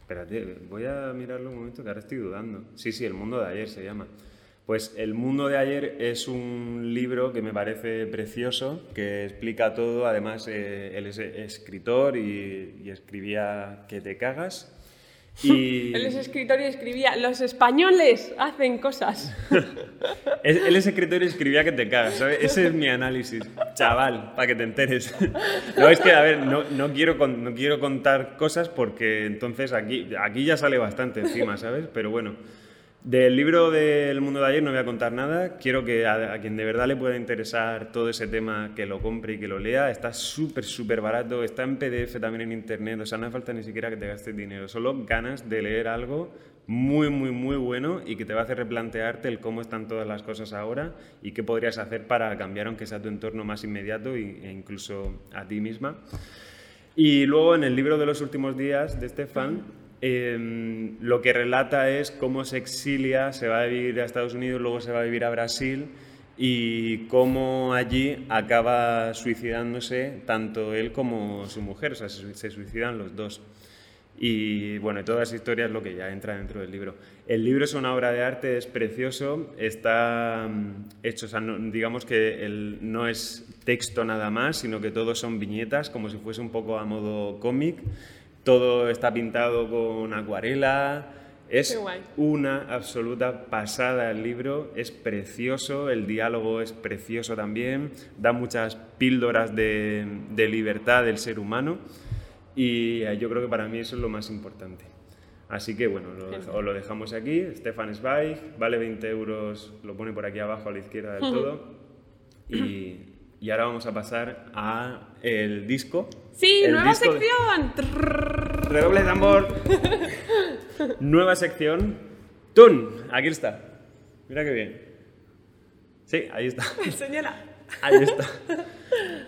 Espérate, voy a mirarlo un momento que ahora estoy dudando. Sí, sí, el mundo de ayer se llama. Pues El mundo de ayer es un libro que me parece precioso, que explica todo. Además, eh, él es escritor y, y escribía que te cagas. Y Él es escritor y escribía, los españoles hacen cosas. él es escritor y escribía que te cagas, ¿sabes? Ese es mi análisis, chaval, para que te enteres. No, es que, a ver, no, no quiero, no quiero contar cosas porque entonces aquí, aquí ya sale bastante encima, ¿sabes? Pero bueno, del libro del mundo de ayer no voy a contar nada. Quiero que a, a quien de verdad le pueda interesar todo ese tema, que lo compre y que lo lea. Está súper, súper barato. Está en PDF también en internet. O sea, no hace falta ni siquiera que te gastes dinero. Solo ganas de leer algo muy, muy, muy bueno y que te va a hacer replantearte el cómo están todas las cosas ahora y qué podrías hacer para cambiar, aunque sea tu entorno más inmediato e incluso a ti misma. Y luego en el libro de los últimos días de Stefan, eh, lo que relata es cómo se exilia, se va a vivir a Estados Unidos, luego se va a vivir a Brasil y cómo allí acaba suicidándose tanto él como su mujer, o sea, se, suicidan los dos. Y bueno, toda esa historia es lo que ya entra dentro del libro. El libro es una obra de arte, es precioso, está mm, hecho, digamos que el- no es texto nada más, sino que todo son viñetas, como si fuese un poco a modo cómic. Todo está pintado con acuarela. Es una absoluta pasada el libro, es precioso, el diálogo es precioso también, da muchas píldoras de, de libertad del ser humano. Y eh, yo creo que para mí eso es lo más importante. Así que bueno, lo, os lo dejamos aquí, Stefan Zweig, vale 20 euros, lo pone por aquí abajo a la izquierda del todo. Y, y ahora vamos a pasar a el disco. Sí, El nueva de- sección. Redoble de tambor. Nueva sección. Tun. Aquí está. Mira qué bien. Sí, ahí está. Enséñala. Ahí está.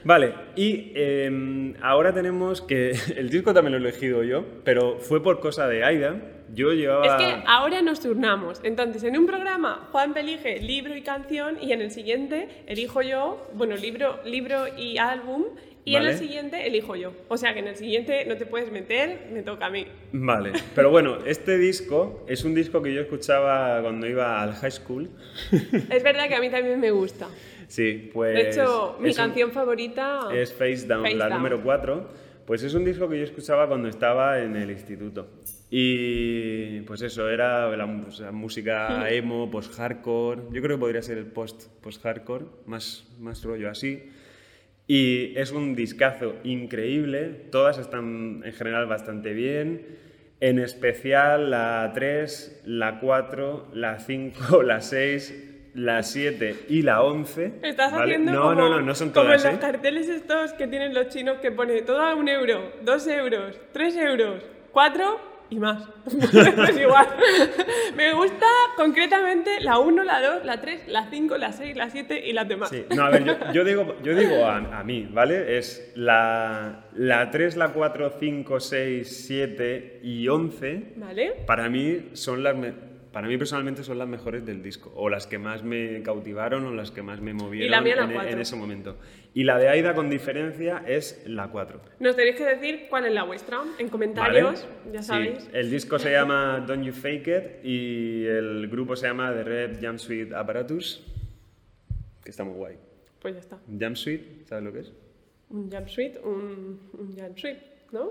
Vale, y em, ahora tenemos que. El disco también lo he elegido yo, pero fue por cosa de Aida. Yo llevaba. Es que ahora nos turnamos. Entonces, en un programa, Juan elige libro y canción, y en el siguiente elijo yo, bueno, libro, libro y álbum, y en Vale. el siguiente elijo yo. O sea que en el siguiente no te puedes meter, me toca a mí. Vale, pero bueno, este disco es un disco que yo escuchaba cuando iba al high school. Es verdad que a mí también me gusta. Sí, pues. De hecho, mi es un- canción favorita Es Face Down, Face la Down. número 4. Pues es un disco que yo escuchaba cuando estaba en el instituto. Y pues eso, era la música emo, post-hardcore. Yo creo que podría ser el post- post-hardcore, más, más rollo así. Y es un discazo increíble. Todas están en general bastante bien. En especial la 3, la 4, la 5, la 6, la 7 y la 11. Estás ¿vale? haciendo no, como, no, no, no son como todas. en los ¿eh? carteles estos que tienen los chinos que pone todo a un euro, dos euros, tres euros, cuatro y más. pues igual. Me gusta concretamente la 1, la 2, la 3, la 5, la 6, la 7 y las demás. Sí, no, a ver, yo, yo digo, yo digo a, a mí, ¿vale? Es la, la 3, la 4, 5, 6, 7 y 11. ¿Vale? Para mí son las para mí personalmente son las mejores del disco o las que más me cautivaron o las que más me movieron la mía la en, e- en ese momento. Y la de Aida con diferencia es la 4. Nos tenéis que decir cuál es la vuestra en comentarios, ya Sí, sabéis. el disco se llama Don't You Fake It y el grupo se llama The Red Jam Suite Apparatus, que está muy guay. Pues ya está. Jam Suite, ¿sabes lo que es? Un jumpsuit, un, un jumpsuit, ¿no?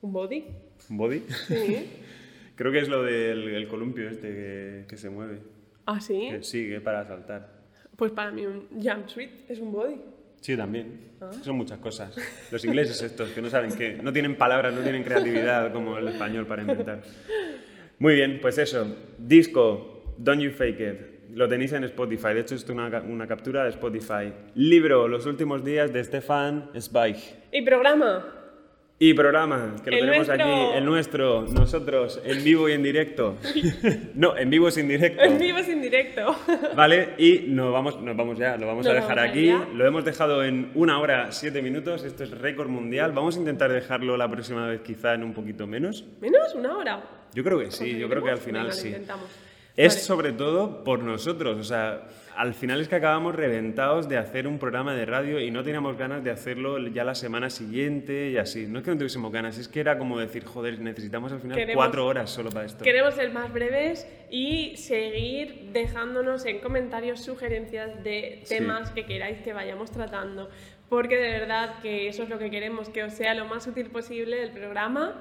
Un body. ¿Un body? Sí. Creo que es lo del el columpio este que, que se mueve. ¿Ah, sí? Que sigue para saltar. Pues para mí un jumpsuit es un body. Sí, también. Son muchas cosas. Los ingleses estos, que no saben qué, no tienen palabras, no tienen creatividad como el español para inventar. Muy bien, pues eso. Disco, Don't You Fake It. Lo tenéis en Spotify. De hecho, esto es una, una captura de Spotify. Libro, Los últimos días de Stefan Zweig. Y programa. Y programa, que lo El tenemos nuestro. aquí, el nuestro, nosotros, en vivo y en directo. no, en vivo sin directo. En vivo sin directo. Vale, y nos vamos, nos vamos ya, lo vamos a dejar vamos aquí. ya. Lo hemos dejado en una hora siete minutos. Esto es récord mundial. Vamos a intentar dejarlo la próxima vez, quizá en un poquito menos. ¿Menos? ¿Una hora? Yo creo que sí, yo creo que al final Venga, sí. intentamos. Es Vale. sobre todo por nosotros, o sea, al final es que acabamos reventados de hacer un programa de radio y no teníamos ganas de hacerlo ya la semana siguiente y así. No es que no tuviésemos ganas, es que era como decir, joder, necesitamos al final Queremos- cuatro horas solo para esto. Queremos ser más breves y seguir dejándonos en comentarios sugerencias de Sí. temas que queráis que vayamos tratando, porque de verdad que eso es lo que queremos, que os sea lo más útil posible el programa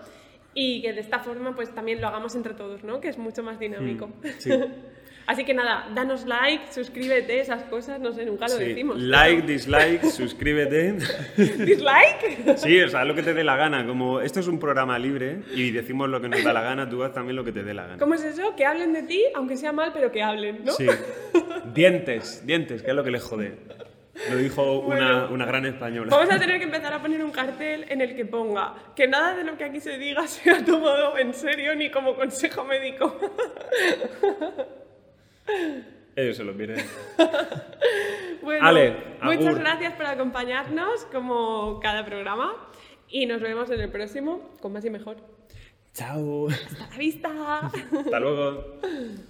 y que de esta forma pues también lo hagamos entre todos, ¿no? Que es mucho más dinámico. Mm, sí. Así que nada, danos like, suscríbete, esas cosas, no sé, nunca lo Sí. decimos. Like, dislike, suscríbete. ¿Dislike? Sí, o sea, lo que te dé la gana. Como esto es un programa libre y decimos lo que nos da la gana, tú haz también lo que te dé la gana. ¿Cómo es eso? Que hablen de ti, aunque sea mal, pero que hablen, ¿no? Sí. Dientes, dientes, que es lo que le jode. Lo dijo una, Bueno. una gran española. Vamos a tener que empezar a poner un cartel en el que ponga que nada de lo que aquí se diga sea tomado en serio ni como consejo médico. Ellos se lo miren. Bueno, Ale, muchas agur. gracias por acompañarnos como cada programa y nos vemos en el próximo con más y mejor. Chao. Hasta la vista. Hasta luego.